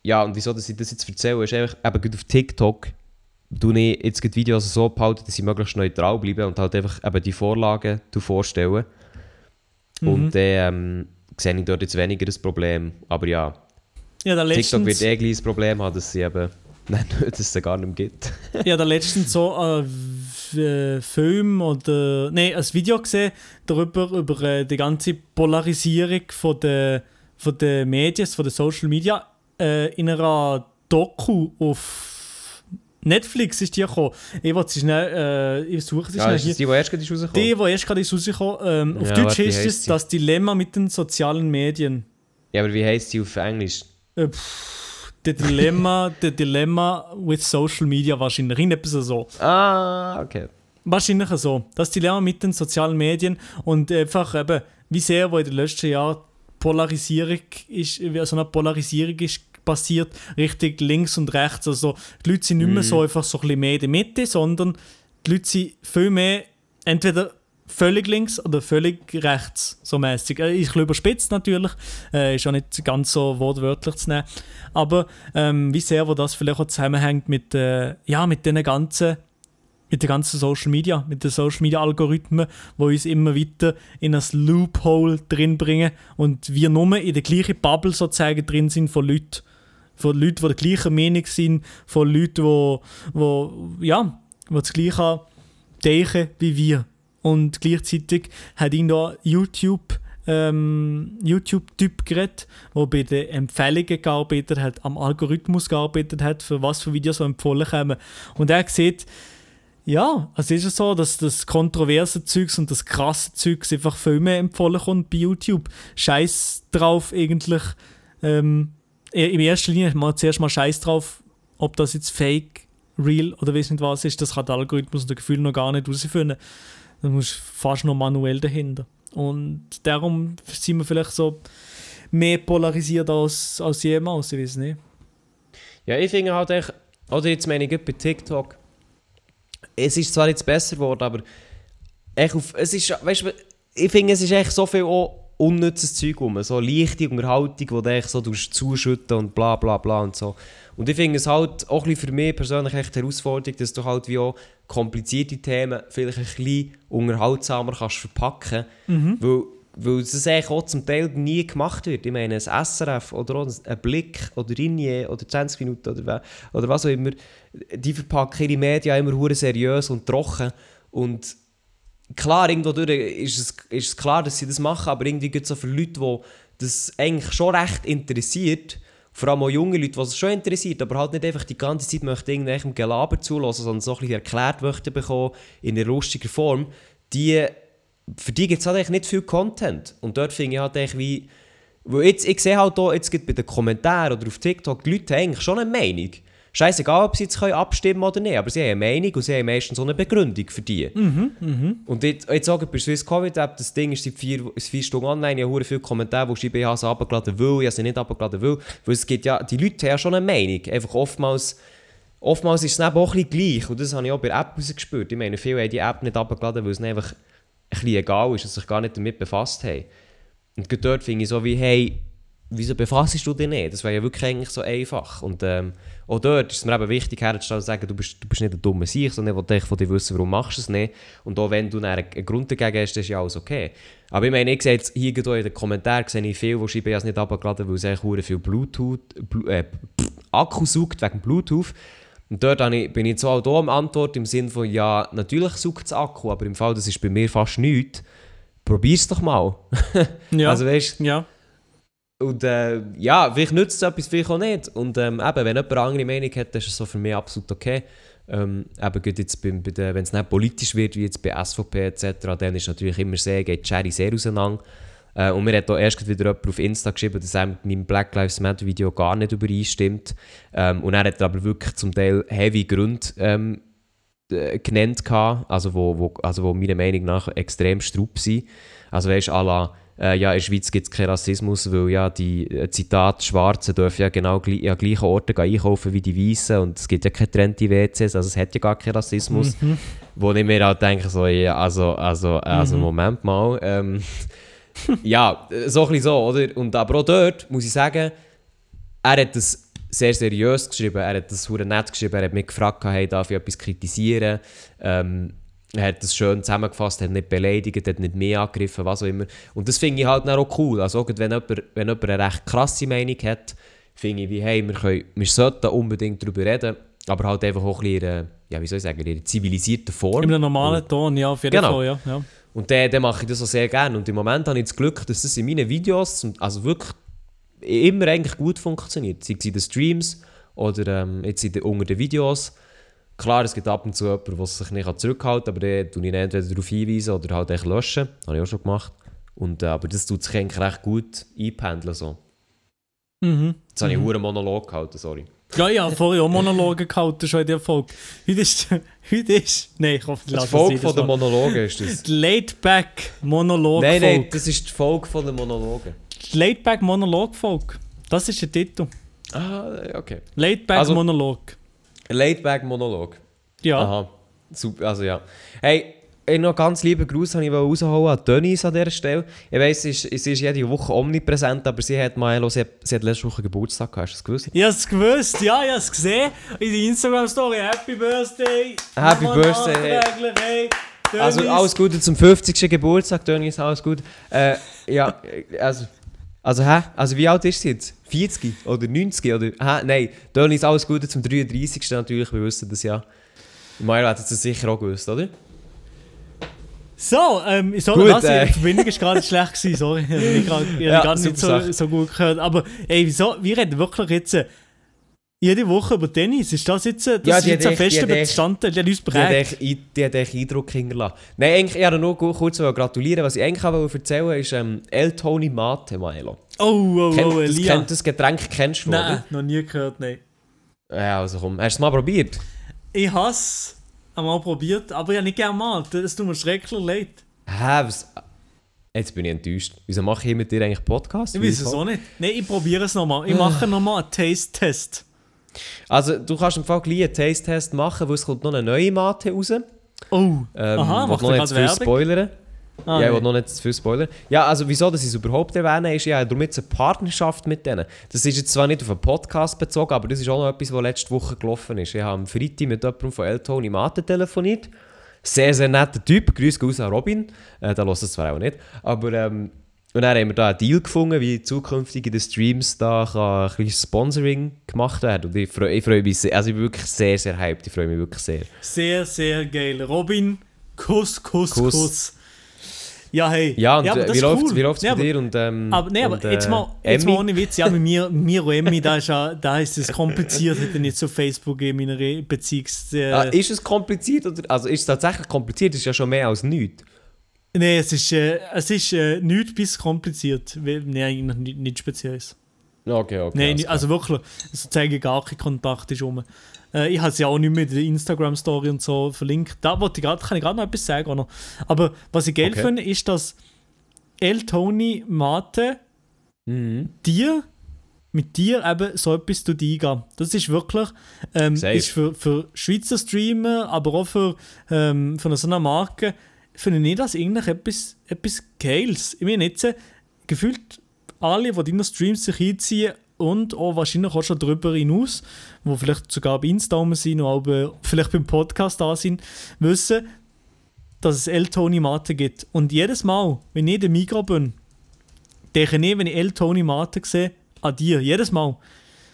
ja, und wieso dass ich das jetzt erzähle, ist einfach, eben auf TikTok tue ich jetzt die Videos so behalten, dass sie möglichst neutral bleiben und halt einfach eben die Vorlagen du vorstellen. Und dann ähm, sehe ich dort jetzt weniger das Problem. Aber ja, Ja, TikTok wird eh gleich das Problem haben, dass sie eben, nein, dass es gar nicht mehr gibt. ja, der letztens so ein äh, Film oder nee, ein Video gesehen darüber über äh, die ganze Polarisierung von der von den Medien, von den Social Media äh, in einer Doku auf Netflix ist die gekommen. Ich wollte sie schnell, äh, ich suche sie ja, schnell ist hier. die, die erst gerade ist rausgekommen? Die, die erst gerade ist rausgekommen ähm, Auf Ja, Deutsch warte, heisst es das Dilemma mit den sozialen Medien. Ja, aber wie heisst sie auf Englisch? Äh, The Dilemma, the Dilemma with Social Media wahrscheinlich. Irgendetwas so. Ah, okay. Wahrscheinlich so. Das Dilemma mit den sozialen Medien und einfach eben, wie sehr, wo in den letzten Jahren Polarisierung ist, wie so eine Polarisierung ist passiert, Richtung links und rechts. Also die Leute sind nicht mehr so einfach so ein bisschen mehr in der Mitte, sondern die Leute sind viel mehr entweder völlig links oder völlig rechts, so mäßig. Äh, Ich überspitzt natürlich, äh, ist auch nicht ganz so wortwörtlich zu nehmen, aber ähm, wie sehr, wo das vielleicht auch zusammenhängt mit, äh, ja, mit den ganzen mit den ganzen Social Media, mit den Social Media Algorithmen, die uns immer weiter in ein Loophole drin bringen und wir nur in der gleichen Bubble sozusagen drin sind von Leuten, von Leuten, die der gleichen Meinung sind, von Leuten, die, die ja, die das Gleiche denken wie wir. Und gleichzeitig hat ihn da YouTube ähm, YouTube-Typ geredet, der bei den Empfehlungen gearbeitet hat, am Algorithmus gearbeitet hat, für was für Videos empfohlen kommen. Und er sieht, ja, also ist es so, dass das kontroverse Zeugs und das krasse Zeugs einfach viel mehr empfohlen kommt bei YouTube. Scheiß drauf eigentlich. Ähm, in erster Linie mal zuerst mal Scheiß drauf, ob das jetzt fake, real oder weiß nicht was ist. Das kann der Algorithmus und der Gefühl noch gar nicht herausfinden. Da musst du fast noch manuell dahinter. Und darum sind wir vielleicht so mehr polarisiert als, als jemals, ich weiß nicht. Ja, ich finde halt echt, oder jetzt meine ich bei TikTok, es ist zwar jetzt besser geworden, aber echt auf, es ist, weißt du, ich finde es ist echt so viel auch unnützes Zeug rum, so leichte Unterhaltung, wo du so zuschütten und bla bla bla und so. Und ich finde es halt auch für mich persönlich echt die Herausforderung, dass du halt wie auch komplizierte Themen vielleicht ein bisschen unterhaltsamer kannst verpacken, weil, weil es eigentlich auch zum Teil nie gemacht wird. Ich meine, ein SRF oder auch ein Blick oder Rinnier oder 20 Minuten oder, oder was auch immer, die verpacken ihre Medien immer hure seriös und trocken und klar, irgendwo ist es, ist es klar, dass sie das machen, aber irgendwie gibt es so für Leute, die das eigentlich schon recht interessiert, vor allem auch junge Leute, die es schon interessiert, aber halt nicht einfach die ganze Zeit möchten irgendwelchem Gelaber zulassen, sondern so ein bisschen erklärt möchten bekommen, in einer lustiger Form, die, für die gibt es halt eigentlich nicht viel Content. Und dort finde ich halt eigentlich wie, weil jetzt, ich sehe halt auch, jetzt gibt bei den Kommentaren oder auf TikTok, die Leute haben eigentlich schon eine Meinung. Scheißegal, ob sie jetzt können abstimmen oder nicht, aber sie haben eine Meinung und sie haben meistens so eine Begründung für die. Und jetzt, jetzt auch bei Swiss Covid App, das Ding ist seit vier, vier Stunden online, ich habe viele Kommentare, wo ich habe sie abgeladen will, ich habe sie nicht abgeladen will. Weil es gibt ja, die Leute haben schon eine Meinung. Einfach oftmals, oftmals ist es eben auch ein gleich. Und das habe ich auch bei der App rausgespürt. Ich meine, viele haben die App nicht abgeladen, weil es ihnen einfach ein bisschen egal ist, dass sie sich gar nicht damit befasst haben. Und dort finde ich so wie, hey, wieso befasst du dich nicht? Das wäre ja wirklich eigentlich so einfach. Und ähm, auch dort ist es mir eben wichtig, herzustellen und zu sagen, du bist, du bist nicht ein dummer Sieg, sondern ich will von dir wissen, warum machst du es nicht. Und auch wenn du einen Grund dagegen hast, ist ja alles okay. Aber ich meine, ich sehe jetzt hier in den Kommentaren sehe ich viel, die schreiben, ich es nicht abgeladen, weil es eigentlich viel Bluetooth, Blu äh, Akku sucht wegen Bluetooth. Und dort bin ich so auch da am Antwort im Sinne von, ja, natürlich sucht es Akku, aber im Fall, das ist bei mir fast nichts. Probier's doch mal. Ja. Also weißt ja. Und äh, ja, vielleicht nützt es etwas, vielleicht auch nicht. Und ähm, eben, wenn jemand eine andere Meinung hat, ist es so für mich absolut okay. Ähm, eben gerade jetzt beim, bei der, wenn es nicht politisch wird, wie jetzt bei SVP etc., dann ist natürlich immer sehr, geht die Schere sehr auseinander. Äh, und mir hat auch erst wieder jemand auf Insta geschrieben, dass er mit meinem Black Lives Matter Video gar nicht übereinstimmt. Ähm, und er hat aber wirklich zum Teil heavy Gründe ähm, äh, genannt, gehabt, also wo, wo, also wo meiner Meinung nach extrem strupp sind. Also weißt du, äh, ja, in der Schweiz gibt es keinen Rassismus, weil ja die, äh, Zitat, Schwarzen dürfen ja genau gleich, an gleichen Orten einkaufen wie die Weißen und es gibt ja keine getrennte WCs, also es hat ja gar keinen Rassismus. Wo ich mir halt denke, so, ja, also, also, also Moment mal, ähm, ja, so ein bisschen so, oder? Und aber auch dort muss ich sagen, er hat das sehr seriös geschrieben, er hat das sehr nett geschrieben, er hat mich gefragt, hey, darf ich etwas kritisieren? Ähm, er hat das schön zusammengefasst, hat nicht beleidigt, hat nicht mehr angegriffen, was auch immer. Und das finde ich halt dann auch cool. Also wenn jemand, wenn jemand eine recht krasse Meinung hat, finde ich wie, hey, wir, können, wir sollten unbedingt darüber reden, aber halt einfach auch ein bisschen, einer, ja, wie soll ich sagen, in einer zivilisierten Form. In einem normalen Ton, ja, auf jeden Genau. Fall, ja. ja. Und dann, dann mache ich das auch sehr gerne. Und im Moment habe ich das Glück, dass das in meinen Videos also wirklich immer eigentlich gut funktioniert. Sei es in den Streams oder ähm, jetzt in den, unter den Videos. Klar, es gibt ab und zu jemanden, der sich nicht zurückhalten kann, aber dann tue ich entweder darauf hinweisen oder halt echt löschen. Habe ich auch schon gemacht. Und, äh, aber das tut sich eigentlich recht gut einpendeln. So. Mhm. Jetzt habe ich einen Monolog gehalten, sorry. Ja, ja, vorher auch Monologe gehalten, schon in der Folge. Heute ist, heute ist, nein, ich hoffe, Das lasse Folge von den. Monologen ist das. Die Laid-Back Monolog nein, nein, das ist die Folge von den Monologen. Die Laid-Back Monolog Folge. Das ist der Titel. Ah, okay. Laid-Back Also- Monolog. Laidback Monolog. Ja. Aha, super, also ja. Hey, ey, noch ganz lieben Gruß habe ich rausholen an Denise an dieser Stelle. Ich weiss, sie ist, sie ist jede Woche omnipräsent, aber sie hat, Milo, sie hat, sie hat letzte Woche Geburtstag gehabt, hast du das gewusst? Ich hab's gewusst, ja, ich hab's gesehen. In der Instagram-Story. Happy Birthday. Happy Nochmal Birthday, hey. hey. Also alles Gute zum 50. Geburtstag, Denise, alles gut. Äh, ja, also... Also, hä? Also, wie alt ist sie jetzt? 40 oder 90 oder... Hä? Nein, Denise, alles Gute zum 33. natürlich, wir wissen das ja. Milo hat es sicher auch gewusst, oder? So, ähm, sorry, Gut, das, äh. die Verbindung war gerade schlecht, gewesen, sorry. Ich habe gerade- Ja, gar nicht so, so gut gehört. Aber ey, wieso? Wir reden wirklich jetzt äh, jede Woche über Tennis. Ist das jetzt, das Ja, ist jetzt ein fester Bestandteil, der uns prägt? die hat echt Eindruck hinterlassen. Nein, eigentlich, ich wollte nur kurz gratulieren. Was ich eigentlich auch erzählen wollte, ist ähm, El Toni Mate, Milo. Oh, oh, Kennt, oh, das, Elia. kennt, das Getränk kennst du, Nein, oder? noch nie gehört, nein. Ja, also komm, hast du es mal probiert? Ich habe es einmal probiert, aber ich habe nicht gerne mal. Das tut mir schrecklich leid. Hä, was... Jetzt bin ich enttäuscht. Wieso mache ich mit dir eigentlich Podcast? Ich weiß es auch nicht. Nein, ich probiere es nochmal. Ich mache nochmal einen Taste-Test. Also, du kannst im Fall gleich einen Taste-Test machen, weil es kommt noch eine neue Mate raus. Ähm, Oh, Aha, will macht noch nicht zu viel Werbung? spoilern. ah, ja, ich will noch nicht zu viel spoilern. Ja, also wieso, dass ich es überhaupt erwähne, ist ja darum jetzt eine Partnerschaft mit denen. Das ist jetzt zwar nicht auf einen Podcast bezogen, aber das ist auch noch etwas, was letzte Woche gelaufen ist. Ich habe am Freitag mit jemandem von El Toni Mate telefoniert. Sehr, sehr netter Typ. Grüß aus an Robin. Äh, der hört es zwar auch nicht. Aber, ähm, und dann haben wir da einen Deal gefunden, wie zukünftig in den Streams da kann ein bisschen Sponsoring gemacht werden. Und ich freue, ich freue mich sehr, also ich bin wirklich sehr, sehr hyped. Ich freue mich wirklich sehr. Sehr, sehr geil. Robin, Kuss, Kuss, Kuss. Kuss. Ja, hey. Ja, und aber das wie läuft es cool. läuft's Ja, bei dir? Und, ähm, Aber, nee, aber und, äh, jetzt, mal, jetzt mal ohne Witz, ja, mit mir, mir und Emmy, da ist, ja, da ist es kompliziert, hätte nicht so Facebook in meiner Beziehungs... Äh, Ah, ist es kompliziert? Oder, also ist es tatsächlich kompliziert? Das ist ja schon mehr als nichts. Nein, es ist, äh, es ist äh, nichts bis kompliziert. Nein, eigentlich nicht, nicht spezielles. Okay, okay. Nein, klar. also wirklich, sozusagen gar kein Kontakt ist rum. Äh, ich habe es ja auch nicht mehr in der Instagram-Story und so verlinkt. Da wollte ich grad, kann ich gerade noch etwas sagen. Noch. Aber was ich geil Okay. finde, ist, dass El Tony Mate Mhm. dir mit dir eben so etwas tut eingehen. Das ist wirklich ähm, ist für, für Schweizer Streamer, aber auch für, ähm, für so eine Marke, finde ich das eigentlich etwas, etwas Geiles. Ich meine jetzt, äh, gefühlt alle, die deine Streams sich einziehen und auch wahrscheinlich auch schon darüber hinaus, wo vielleicht sogar bei Insta rum sind bei, vielleicht beim Podcast da sind, wissen, dass es El Tony Mate gibt. Und jedes Mal, wenn ich in der Migros bin, denke ich, wenn ich El Tony Mate sehe, an dir. Jedes Mal.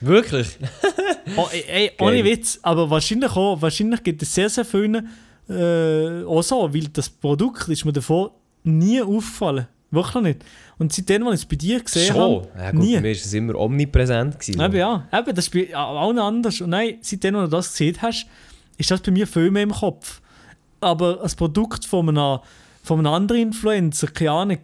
Wirklich? Oh, ey, ey, ohne. Witz. Aber wahrscheinlich auch, wahrscheinlich gibt es sehr, sehr viele äh, auch so, weil das Produkt ist mir davor nie aufgefallen. Wirklich nicht. Und seitdem, als ich es bei dir gesehen habe, Ja, gut, nie. Bei mir ist es immer omnipräsent gewesen. Eben, ja, eben, das ist bei allen anders. Und nein, seitdem, als du das gesehen hast, ist das bei mir viel mehr im Kopf. Aber ein Produkt von einem, von einem anderen Influencer, keine Ahnung,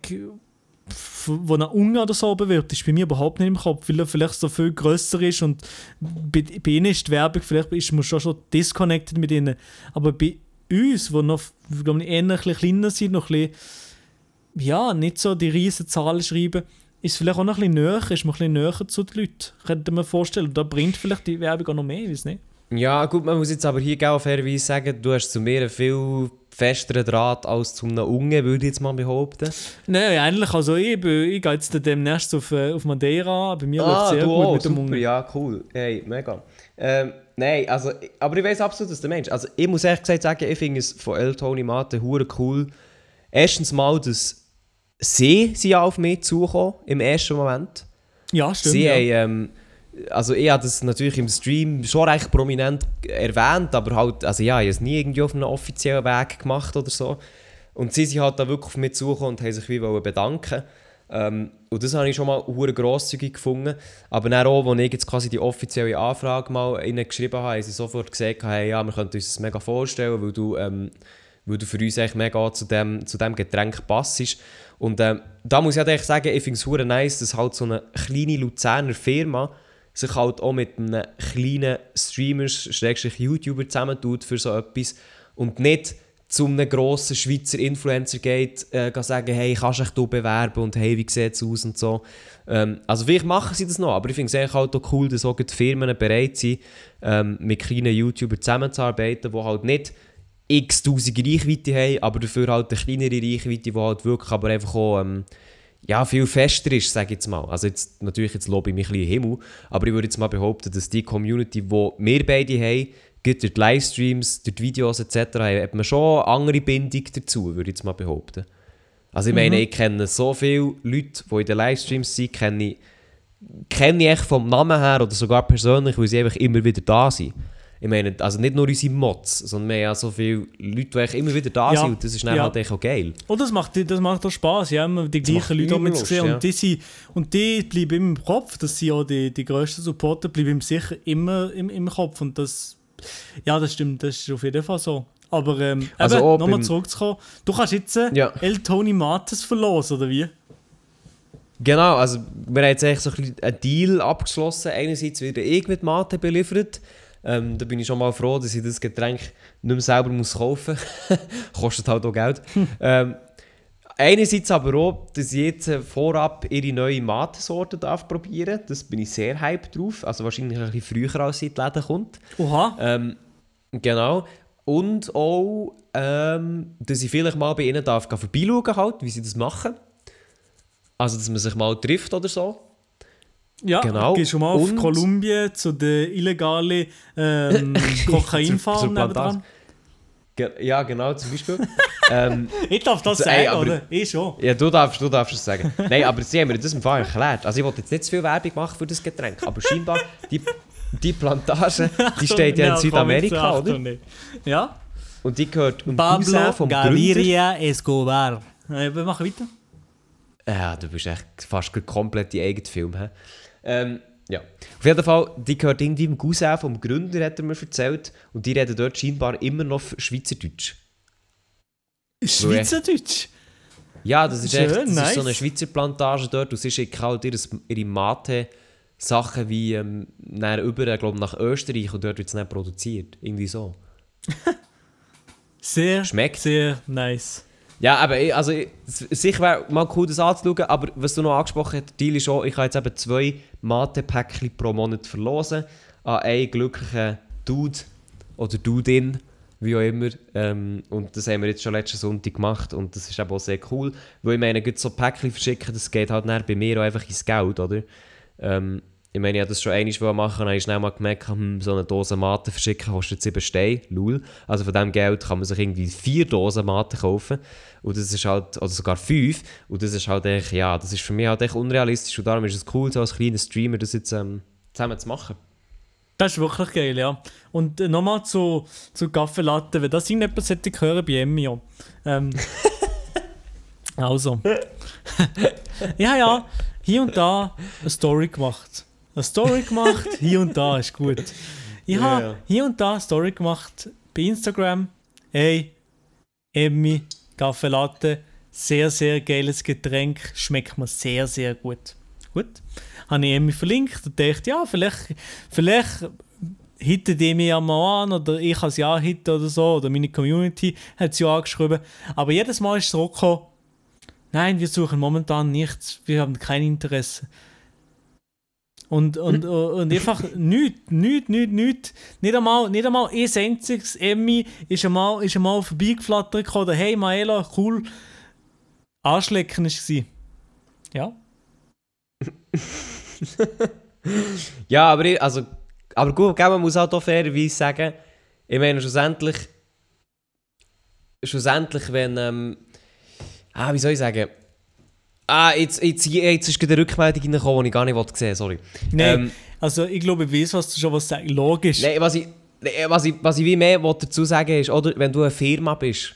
wo ein Unge oder so bewirbt, ist bei mir überhaupt nicht im Kopf, weil er vielleicht so viel grösser ist und bei, bei ihnen ist die Werbung, vielleicht ist man schon, schon disconnected mit ihnen. Aber bei uns, die noch glaub ich, eher ein bisschen kleiner sind, noch ein bisschen, ja, nicht so die riesen Zahlen schreiben, ist es vielleicht auch noch ein bisschen näher, ist man ein bisschen näher zu den Leuten, könnte man vorstellen. Da bringt vielleicht die Werbung auch noch mehr, weiß nicht. Ja, gut, man muss jetzt aber hier auch fairerweise sagen, du hast zu mir einen viel festeren Draht als zu einem Unge, würde ich jetzt mal behaupten. Nein, eigentlich, also ich, bin, ich gehe jetzt demnächst auf, äh, auf Madeira, bei mir läuft Ah, sehr gut auch, mit dem super, Unge. ja, cool. Hey, mega. Ähm, nein, also, aber ich weiß absolut, dass der Mensch, also ich muss ehrlich gesagt sagen, ich finde es von El Tony Mate hure cool. Erstens mal, dass sie sind ja auf mich zugekommen, im ersten Moment. Ja, stimmt. Sie ja. haben, ähm, also ich habe das natürlich im Stream schon recht prominent erwähnt, aber halt, also ja, ich habe es nie irgendwie auf einem offiziellen Weg gemacht oder so. Und sie sind halt da wirklich auf mich zugekommen und haben sich wie wollen bedanken. Ähm, und das habe ich schon mal hure grosszügig gefunden. Aber dann auch, als ich jetzt quasi die offizielle Anfrage mal ihnen geschrieben habe, haben sie sofort gesagt, hey, ja, wir könnten uns das mega vorstellen, weil du, ähm, weil du für uns echt mega zu dem, zu dem Getränk passest. Und ähm, da muss ich halt sagen, ich finde es hure nice, dass halt so eine kleine Luzerner Firma sich halt auch mit einem kleinen Streamer, YouTuber zusammentut für so etwas und nicht zu einem grossen Schweizer Influencer geht, äh, kann sagen, hey, kannst du dich hier bewerben und hey, wie sieht es aus und so. Ähm, also vielleicht machen sie das noch, aber ich finde es eigentlich halt auch cool, dass auch die Firmen bereit sind, ähm, mit kleinen YouTubern zusammenzuarbeiten, die halt nicht x tausend Reichweite haben, aber dafür halt eine kleinere Reichweite, die halt wirklich aber einfach auch ähm, ja, viel fester ist, sage ich jetzt mal. Also jetzt, natürlich, jetzt lobe ich mich ein bisschen Himmel, aber ich würde jetzt mal behaupten, dass die Community, die wir beide haben, geht durch die Livestreams, durch die Videos etc., hat man schon eine andere Bindung dazu, würde ich jetzt mal behaupten. Also ich meine, ich kenne so viele Leute, die in den Livestreams sind, kenne ich, kenne ich echt vom Namen her oder sogar persönlich, weil sie einfach immer wieder da sind. Ich meine, also nicht nur unsere Mods, sondern wir haben ja so viele Leute, die immer wieder da Ja, sind und das ist dann ja. halt echt auch geil. Und das macht, das macht auch Spaß, ja, immer die gleichen Leute übel mitzusehen. Lust, ja. Und, die sind, und die bleiben immer im Kopf, dass sie auch die, die grössten Supporter bleiben sicher immer im, im Kopf. Und das, ja, das stimmt, das ist auf jeden Fall so. Aber ähm, Also eben, auch nochmal zurückzukommen, du kannst jetzt äh, Ja. El Tony Mates verlosen, oder wie? Genau, also wir haben jetzt eigentlich so ein bisschen einen Deal abgeschlossen. Einerseits werde ich mit Mate beliefert. Ähm, da bin ich schon mal froh, dass ich das Getränk nicht mehr selber muss kaufen muss. Kostet halt auch Geld. ähm, einerseits aber auch, dass ich jetzt äh, vorab ihre neue Mate-Sorte darf probieren Das bin ich sehr hyped drauf. Also wahrscheinlich ein bisschen früher, als sie in die Läden kommt. Oha. Ähm, genau. Und auch, ähm, dass ich vielleicht mal bei ihnen darf vorbeischauen, halt, wie sie das machen. Also, dass man sich mal trifft oder so. Ja, genau. gehst schon mal auf Und- Kolumbien zu der illegalen ähm, Kokainfarm Zur- zur Plantage. nebendran. Ge ja, genau, zum Beispiel. ähm, Ich darf das So, sagen, ey, aber- oder? Ich schon. ja, du darfst, du darfst es sagen. Nein, aber sie haben mir das im Fall erklärt. Also, ich wollte jetzt nicht zu viel Werbung machen für das Getränk, aber scheinbar, die, die Plantage, die steht ja in Südamerika, oder? Ja. Und die gehört dem Pablo vom Gründer. Gaviria Escobar. Äh, wir machen weiter. Ja, du bist echt fast komplett die eigene Film. He? Ähm, ja. Auf jeden Fall, die gehört irgendwie im Cousin vom Gründer, hat er mir erzählt. Und die reden dort scheinbar immer noch Schweizerdeutsch. Schweizerdeutsch. Ja, das ist, Schön, echt, das ist nice. so eine Schweizer Plantage dort und sie schicken halt ihre, ihre Mate-Sachen wie ähm, nach über, ich glaube, nach Österreich und dort wird es nicht produziert. Irgendwie so. Sehr, Schmeckt. sehr nice. Ja, aber ich- also, sicher wäre mal cool, das anzuschauen, aber was du noch angesprochen hast, Deal ist auch, ich kann jetzt eben zwei Mate-Päckchen pro Monat verlosen an einen glücklichen Dude oder Dudin, wie auch immer. Ähm, und das haben wir jetzt schon letzten Sonntag gemacht und das ist eben auch sehr cool, weil ich meine, so Päckchen verschicken, das geht halt dann bei mir auch einfach ins Geld, oder? Ähm, ich meine, ich habe das schon einmal machen, dann habe ich schnell mal gemerkt, hm, so eine Dose Mate verschicken kostet 7 Steine, lul. Also von diesem Geld kann man sich irgendwie vier Dosen Mate kaufen. Und das ist halt, oder sogar fünf. Und das ist halt echt, ja, das ist für mich halt echt unrealistisch. Und darum ist es cool, so als kleiner Streamer das jetzt ähm, zusammen zu machen. Das ist wirklich geil, ja. Und äh, nochmal zu, zu Kaffeelatte, wenn das irgendjemand sollte hören bei Emmy, ja. Ähm, also. ja, ja, hier und da eine Story gemacht. Eine Story gemacht, hier und da ist gut. Ich Ja, habe ja. hier und da eine Story gemacht bei Instagram. Hey, Emmy, Kaffeelatte, sehr, sehr geiles Getränk, schmeckt mir sehr, sehr gut. Gut. Habe ich Emmy verlinkt und dachte, ja, vielleicht, vielleicht hittet die mich ja mal an oder ich kann sie anhitten oder so oder meine Community hat sie angeschrieben. Aber jedes Mal ist es zurückgekommen, nein, wir suchen momentan nichts, wir haben kein Interesse. Und, und, und einfach nichts, nichts, nichts, nichts. Nicht einmal, nicht einmal ein einziges Emmy ist einmal, ist einmal vorbeigeflattert oder hey Maela, cool. Anschlecken war es. Ja. Ja, aber, ich, also, aber gut, man muss auch fairerweise sagen, ich meine, schlussendlich, schlussendlich, wenn, ähm, ah, wie soll ich sagen, ah, jetzt, jetzt, jetzt ist gerade eine Rückmeldung reingekommen, die ich gar nicht wollte sehen sorry. Nein, Ähm, also ich glaube, ich weiß, was du schon was sagst. Logisch. Nein, was ich, was ich, was ich wie mehr dazu sagen ist, oder, wenn du eine Firma bist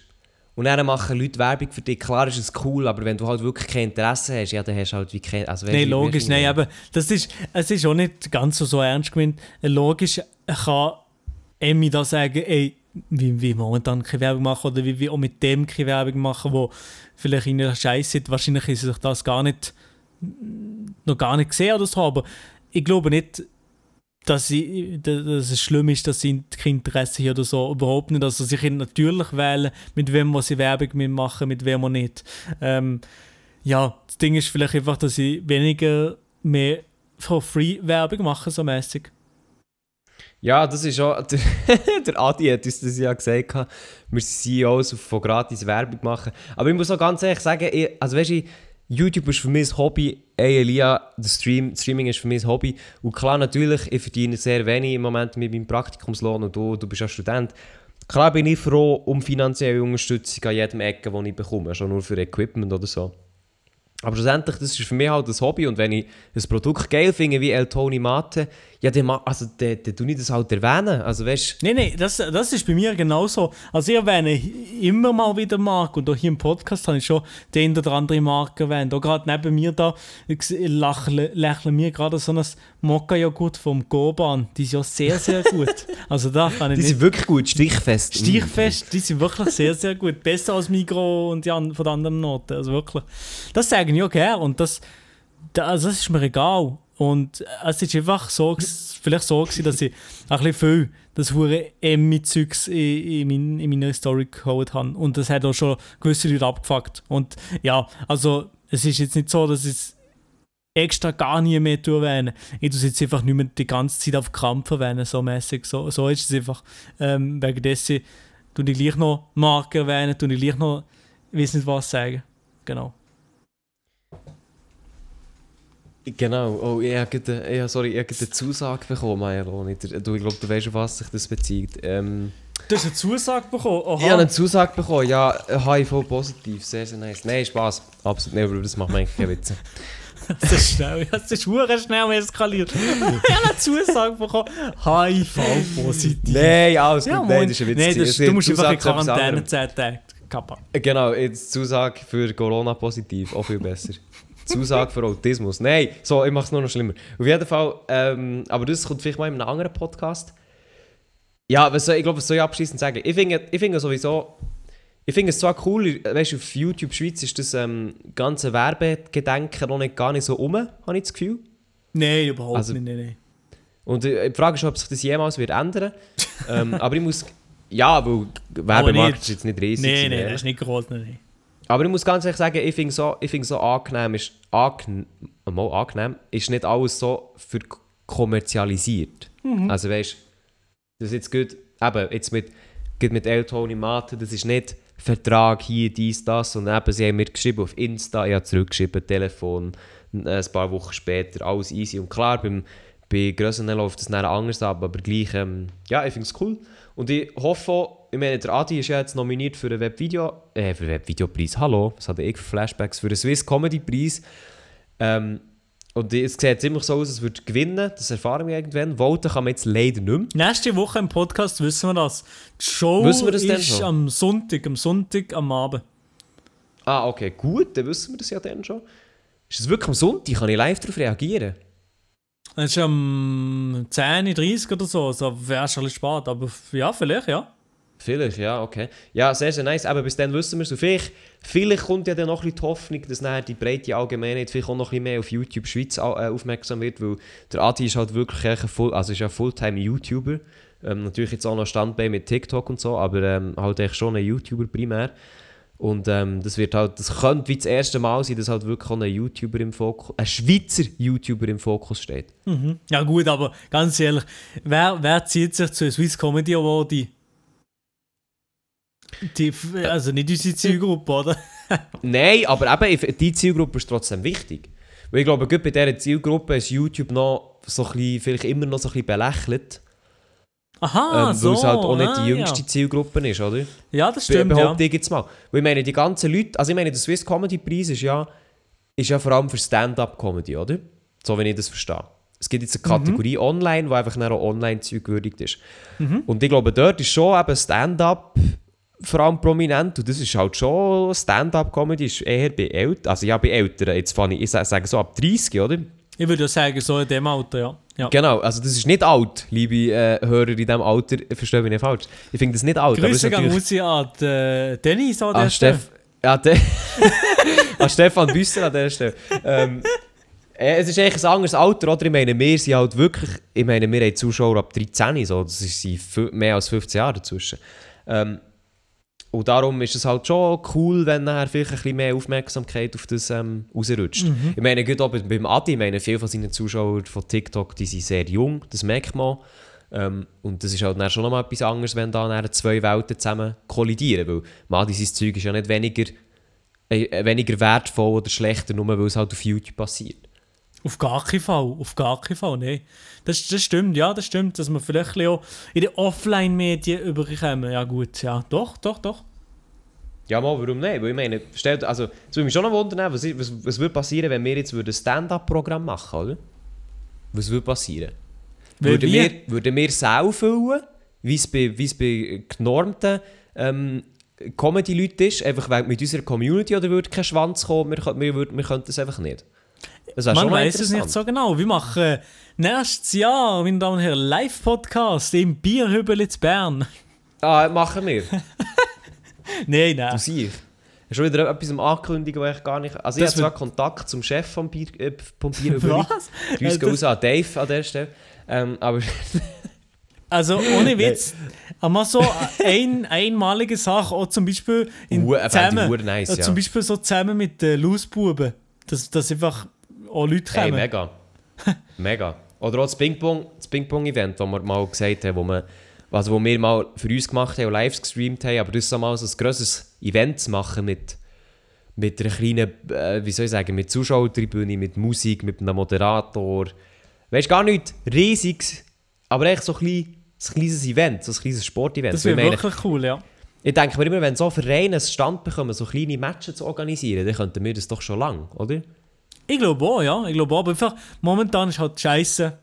und dann machen Leute Werbung für dich, klar ist es cool, aber wenn du halt wirklich kein Interesse hast, ja, dann hast du halt wie kein... Also, Nein, wie- logisch, nein, wie- aber das ist, es ist auch nicht ganz so, so ernst gemeint. Logisch kann Emmy da sagen, ey, wie, wie momentan keine Werbung machen oder wie wir auch mit dem keine Werbung machen, wo vielleicht ihnen scheiße ist. Wahrscheinlich ist sich das gar nicht, noch gar nicht gesehen oder so, aber ich glaube nicht, dass, sie, dass es schlimm ist, dass sie kein Interesse haben oder so. Überhaupt nicht. Also sie können natürlich wählen, mit wem sie Werbung mitmachen, mit wem auch nicht. Ähm, ja, das Ding ist vielleicht einfach, dass sie weniger mehr for free Werbung machen, so mäßig. Ja, das ist auch. Der, der Adi hat uns das ja gesagt, wir sind CEOs, von gratis Werbung machen. Aber ich muss auch ganz ehrlich sagen, ich, also weißt du, YouTube ist für mich ein Hobby. Elia, der Stream, Streaming ist für mich ein Hobby. Und klar, natürlich, ich verdiene sehr wenig im Moment mit meinem Praktikumslohn und du, du bist ja Student. Klar bin ich froh um finanzielle Unterstützung an jedem Ecke, die ich bekomme, schon nur für Equipment oder so. Aber schlussendlich, das ist für mich halt ein Hobby und wenn ich ein Produkt geil finde, wie El Tony Mate, ja, dann, also, dann, ich das halt erwähnen. Also weißt Nein, nein, das, das ist bei mir genauso. Also ich erwähne immer mal wieder Marken und auch hier im Podcast habe ich schon den oder andere Marke erwähnt. Auch gerade neben mir da lächle, lächeln mir gerade so ein Mokka-Joghurt vom Goban. Die ist ja sehr, sehr gut. Also da kann ich die sind wirklich gut, stichfest. Stichfest, die sind wirklich sehr, sehr gut. Besser als Migro und die an, von den anderen Noten. Also wirklich. Das sage ich auch gerne und das, da, also das ist mir egal. Und es ist einfach so, vielleicht so gewesen, dass ich ein bisschen viel das hure Emmy-Zeugs in, in, mein, in meiner Story geholt habe. Und das hat auch schon gewisse Leute abgefuckt. Und ja, also es ist jetzt nicht so, dass es extra gar nie mehr erwähnen. Ich tue jetzt einfach nicht mehr die ganze Zeit auf Krampf erwähnen, so mäßig. So, so ist es einfach. Ähm, wegen dessen tue ich gleich noch Marken erwähnen, tue ich gleich noch, ich weiß nicht was sagen. Genau. Genau, oh, ich habe gerade, ja, sorry, ich habe eine Zusage bekommen, Majeroni. Du, ich glaube, du weißt, auf was sich das bezieht. Ähm, Du hast eine Zusage bekommen? Aha. ich habe eine Zusage bekommen, ja, HIV positiv, sehr, sehr nice. Nein, Spaß, absolut nicht, aber das macht mir eigentlich keine Witze. Das ist schnell, das ist hure schnell eskaliert. ich habe eine Zusage bekommen, HIV-positiv. Nein, alles gut, Ja, nein, moin. das ist ein Witz. Nein, das, du musst einfach in Quarantäne anderem. 10 Tage. Kappa. Genau, jetzt Zusage für Corona positiv, auch viel besser. Zusage für Autismus. Nein, so, ich mache es nur noch schlimmer. Auf jeden Fall, ähm, aber das kommt vielleicht mal in einem anderen Podcast. Ja, was soll, ich glaube, was soll ich abschließend sagen? Ich finde, ich finde sowieso, ich finde es zwar cool, weißt du, auf YouTube Schweiz ist das ähm, ganze Werbegedenken noch nicht gar nicht so um, habe ich das Gefühl. Nein, überhaupt Also- nicht. Nein, nein. Und äh, die Frage ist, ob sich das jemals wird ändern ähm, Aber ich muss. Ja, weil Werbemarkt ist jetzt nicht riesig. Nein, nein, das ist nicht groß. Nein, nein. Aber ich muss ganz ehrlich sagen, ich finde so, ich find so angenehm, ist, angenehm, mal angenehm, ist nicht alles so für kommerzialisiert. Also weißt du, das ist jetzt gut, eben, jetzt mit, gut mit El Tony Mate, das ist nicht Vertrag hier, dies, das, und eben, sie haben mir geschrieben auf Insta, ich habe zurückgeschrieben, Telefon, ein paar Wochen später, alles easy. Und klar, beim, bei Grösseren läuft das dann anders ab, aber gleich, ähm, ja, ich finde es cool. Und ich hoffe auch, ich meine, der Adi ist ja jetzt nominiert für den Webvideo, äh, für den Webvideopreis, hallo, was hatte ich für Flashbacks, für den Swiss Comedy Preis. Ähm, und es sieht ziemlich so aus, als würde gewinnen, das erfahren wir irgendwann. Voten kann man jetzt leider nicht mehr. Nächste Woche im Podcast wissen wir das. Die Show wir das ist am Sonntag, am Sonntag am Abend. Ah, okay, gut, dann wissen wir das ja dann schon. Ist es wirklich am Sonntag? Kann ich live darauf reagieren? Es ist am 10.30 Uhr oder so, also wäre schon ein bisschen spät, aber ja, vielleicht, ja. Vielleicht, ja, okay. Ja, sehr, sehr nice. Aber bis dann wissen wir es. Vielleicht, vielleicht kommt ja dann noch die Hoffnung, dass nachher die breite Allgemeinheit vielleicht auch noch ein mehr auf YouTube Schweiz äh, aufmerksam wird, weil der Adi ist halt wirklich ein Full, also ist ja Fulltime-YouTuber. Ähm, natürlich jetzt auch noch Standbein mit TikTok und so, aber ähm, halt echt schon ein YouTuber primär. Und ähm, das wird halt, das könnte wie das erste Mal sein, dass halt wirklich ein YouTuber im Fokus, ein Schweizer YouTuber im Fokus steht. Ja gut, aber ganz ehrlich, wer, wer zieht sich zu Swiss Comedy Award ein? Die, also nicht unsere Zielgruppe, oder? Nein, aber eben, die Zielgruppe ist trotzdem wichtig. Weil ich glaube, gerade bei dieser Zielgruppe ist YouTube noch so ein bisschen, vielleicht immer noch so ein bisschen belächelt. Aha, ähm, so. weil es halt auch nicht ah, die jüngste Ja, Zielgruppe ist, oder? ja das Be stimmt, ja. behaupte ich jetzt mal. Weil ich meine, die ganzen Leute, also ich meine, der Swiss Comedy Preis ist ja, ist ja vor allem für Stand-Up-Comedy, oder? So, wenn ich das verstehe. Es gibt jetzt eine Kategorie online, die einfach auch Online-Zeug gewürdigt ist. Und ich glaube, dort ist schon eben Stand-Up vor allem prominent und das ist halt schon Stand-Up-Comedy ist eher bei Älteren, also ja bei Älteren, jetzt fange ich, ich sa- sage so ab 30, oder? Ich würde ja sagen, so in dem Alter, ja. ja. Genau, also das ist nicht alt, liebe äh, Hörer in diesem Alter, verstehe mich nicht falsch. Ich finde das nicht alt, Grüße gehen raus an äh, Dennis an Ah, der Stelle. Ja, de, ah, Stefan Büsser an dieser Stelle. Ähm, äh, es ist eigentlich ein anderes Alter, oder? Ich meine, wir sind halt wirklich, ich meine, wir haben Zuschauer ab 13, so, das sind mehr als 15 Jahre dazwischen. Ähm, und darum ist es halt schon cool, wenn nachher vielleicht ein bisschen mehr Aufmerksamkeit auf das ähm, rausrutscht. Ich meine, gut auch beim Adi, ich meine, viele von seinen Zuschauern von TikTok, die sind sehr jung, das merkt man. Ähm, und das ist halt dann schon nochmal etwas anderes, wenn da zwei Welten zusammen kollidieren. Weil Madi, sein Zeug ist ja nicht weniger, äh, weniger wertvoll oder schlechter, nur weil es halt auf YouTube passiert. Auf gar keinen Fall, auf gar keinen Fall, nein. Das, das stimmt, ja, das stimmt, dass wir vielleicht auch in den Offline-Medien überkommen. Ja gut, ja, doch, doch, doch. Ja, mal, warum nicht? Weil ich meine, stellt, also, es würde mich schon noch wundern, was, was, was würde passieren, wenn wir jetzt ein Stand-Up-Programm machen oder? Was würde passieren? Weil Würden wir- wir, würden wir Sau füllen, wie es bei, wie es bei genormten ähm, Comedy-Leuten ist, einfach weil mit unserer Community, oder würde kein Schwanz kommen, wir, wir, würden- wir könnten es einfach nicht? Man weiß es nicht so genau. Wir machen äh, nächstes Jahr, meine Damen und Herren, Live-Podcast im Bierhübel in Bern. Ah, machen wir. nein, Du nein. siehst. Schon wieder etwas am Ankündigen, was ich gar nicht... Also ich Das habe zwar Kontakt zum Chef vom Bier, äh, vom Bierhübeli. Was? Grüß Äh, raus an Dave an der Stelle. Ähm, aber Also ohne Witz, einmal so eine einmalige Sache, auch zum Beispiel in äh, zusammen, ich nice, äh, ja. zum Beispiel so zusammen mit den Lausbuben, dass, dass einfach auch Leute hey, kommen. mega. mega. Oder auch das Ping-Pong- das Ping-Pong-Event, das wir mal gesagt haben, wo, wir, also wo wir mal für uns gemacht haben und live gestreamt haben, aber das so mal so ein grosses Event zu machen mit, mit einer kleinen, äh, wie soll ich sagen, mit Zuschauertribüne, mit Musik, mit einem Moderator. Weißt du, gar nicht riesiges, aber echt so ein, klein, ein kleines Event, so ein kleines Sportevent. Das wäre wirklich cool, ja. Ich denke mir immer, wenn so Vereine einen Stand bekommen, so kleine Matches zu organisieren, dann könnten wir das doch schon lang, oder? Ich glaube auch, ja. Ich glaube auch, aber einfach, momentan ist halt scheiße.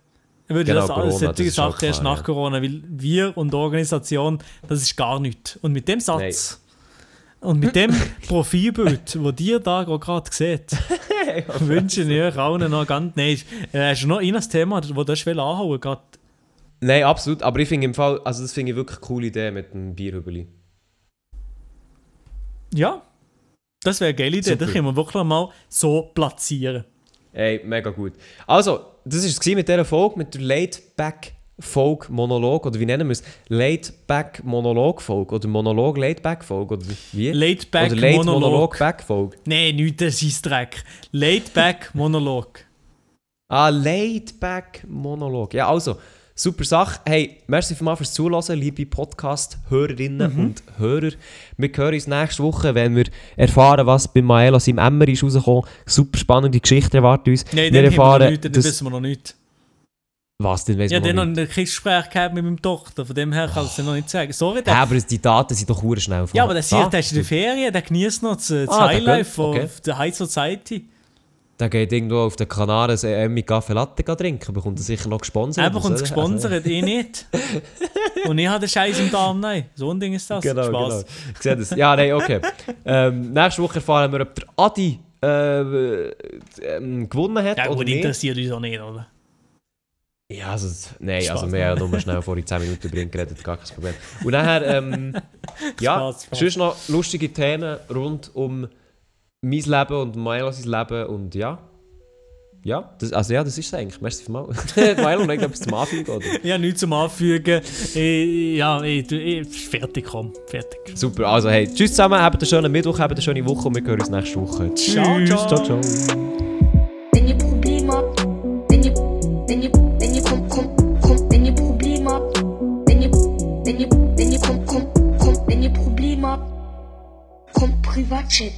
Ich würde Genau, das alles, solche Sachen erst nach. Corona, weil wir und die Organisation, das ist gar nichts. Und mit dem Satz und mit dem Profilbild, das ihr da gerade seht, wünsche ich euch allen noch ganz... Nein, äh, hast du noch ein Thema, das du anhauen gerade? Nein, absolut. Aber ich finde im Fall, also das finde ich wirklich eine coole Idee mit dem Bierhübeli. Ja, das wäre eine geile Idee. Super. Das können wir wirklich mal so platzieren. Ey, mega gut. Also, das war es mit dieser Folge, mit der Laid-Back-Folge-Monolog, oder wie nennen wir es? Laid-Back-Monolog-Folge, oder Monolog-Laid-Back-Folge, oder wie? Laid Back oder Monolog. Laid-Monolog-Back-Folge. Nein, nicht das ist Dreck. Laid Back Monolog. Ah, Laid-Back-Monolog. Ja, also, super Sache. Hey, merci vielmals fürs Zuhören, liebe Podcast-Hörerinnen Mhm. und Hörer. Wir hören uns nächste Woche, wenn wir erfahren, was bei Maelo seinem Emmer ist rausgekommen. Super spannende Geschichte erwartet uns. Nein, wir wir erfahren, dann dass- wissen wir noch nicht. Was denn, weiss Ja, dann noch nicht. ein Gespräch gehabt mit meinem Tochter, von dem her kann ich es noch nicht sagen. Sorry, der, Ja, aber die Daten sind doch schnell ja, aber der vorhanden. sieht, der ist in der Ferien, der genießt noch das, das Ah, Highlife okay. der High Society. Der geht irgendwo auf den Kanaren ein Emmy Kaffee Latte trinken, bekommt er sicher noch gesponsert. Er bekommt es gesponsert, ich nicht. Und ich habe den Scheiß im Darm, nein. So ein Ding ist das. Genau, Spaß. genau. Ich sehe das. Ja, nein, okay. ähm, nächste Woche erfahren wir, ob der Adi äh, ähm, gewonnen hat Ja, oder gut, interessiert uns auch nicht, oder? Ja, also, nein, Spaß, also wir haben ja nur schnell vor 10 Minuten drin geredet, gar kein Problem. Und nachher, ähm, ja, Spaß, Spaß. sonst noch lustige Themen rund um mein Leben und Milos Leben und ja. Ja, das, also ja, das ist es eigentlich. Merci vielmals. Milo, noch etwas zum Anfügen, oder? Ja, nichts zum Anfügen. Ich, ja, ich, ich, fertig, komm. Fertig. Super, also hey, tschüss zusammen, habt einen schönen Mittwoch, habt eine schöne Woche und wir hören uns nächste Woche. Tschüss, Ciao, ciao. ciao. ciao. Wenn ihr Probleme habt, wenn ihr, wenn ihr, wenn ihr kommt, kommt, kommt, wenn ihr Probleme habt, wenn ihr, wenn ihr, wenn ihr kommt, kommt, kommt, wenn ihr Probleme habt, kommt Privatchat.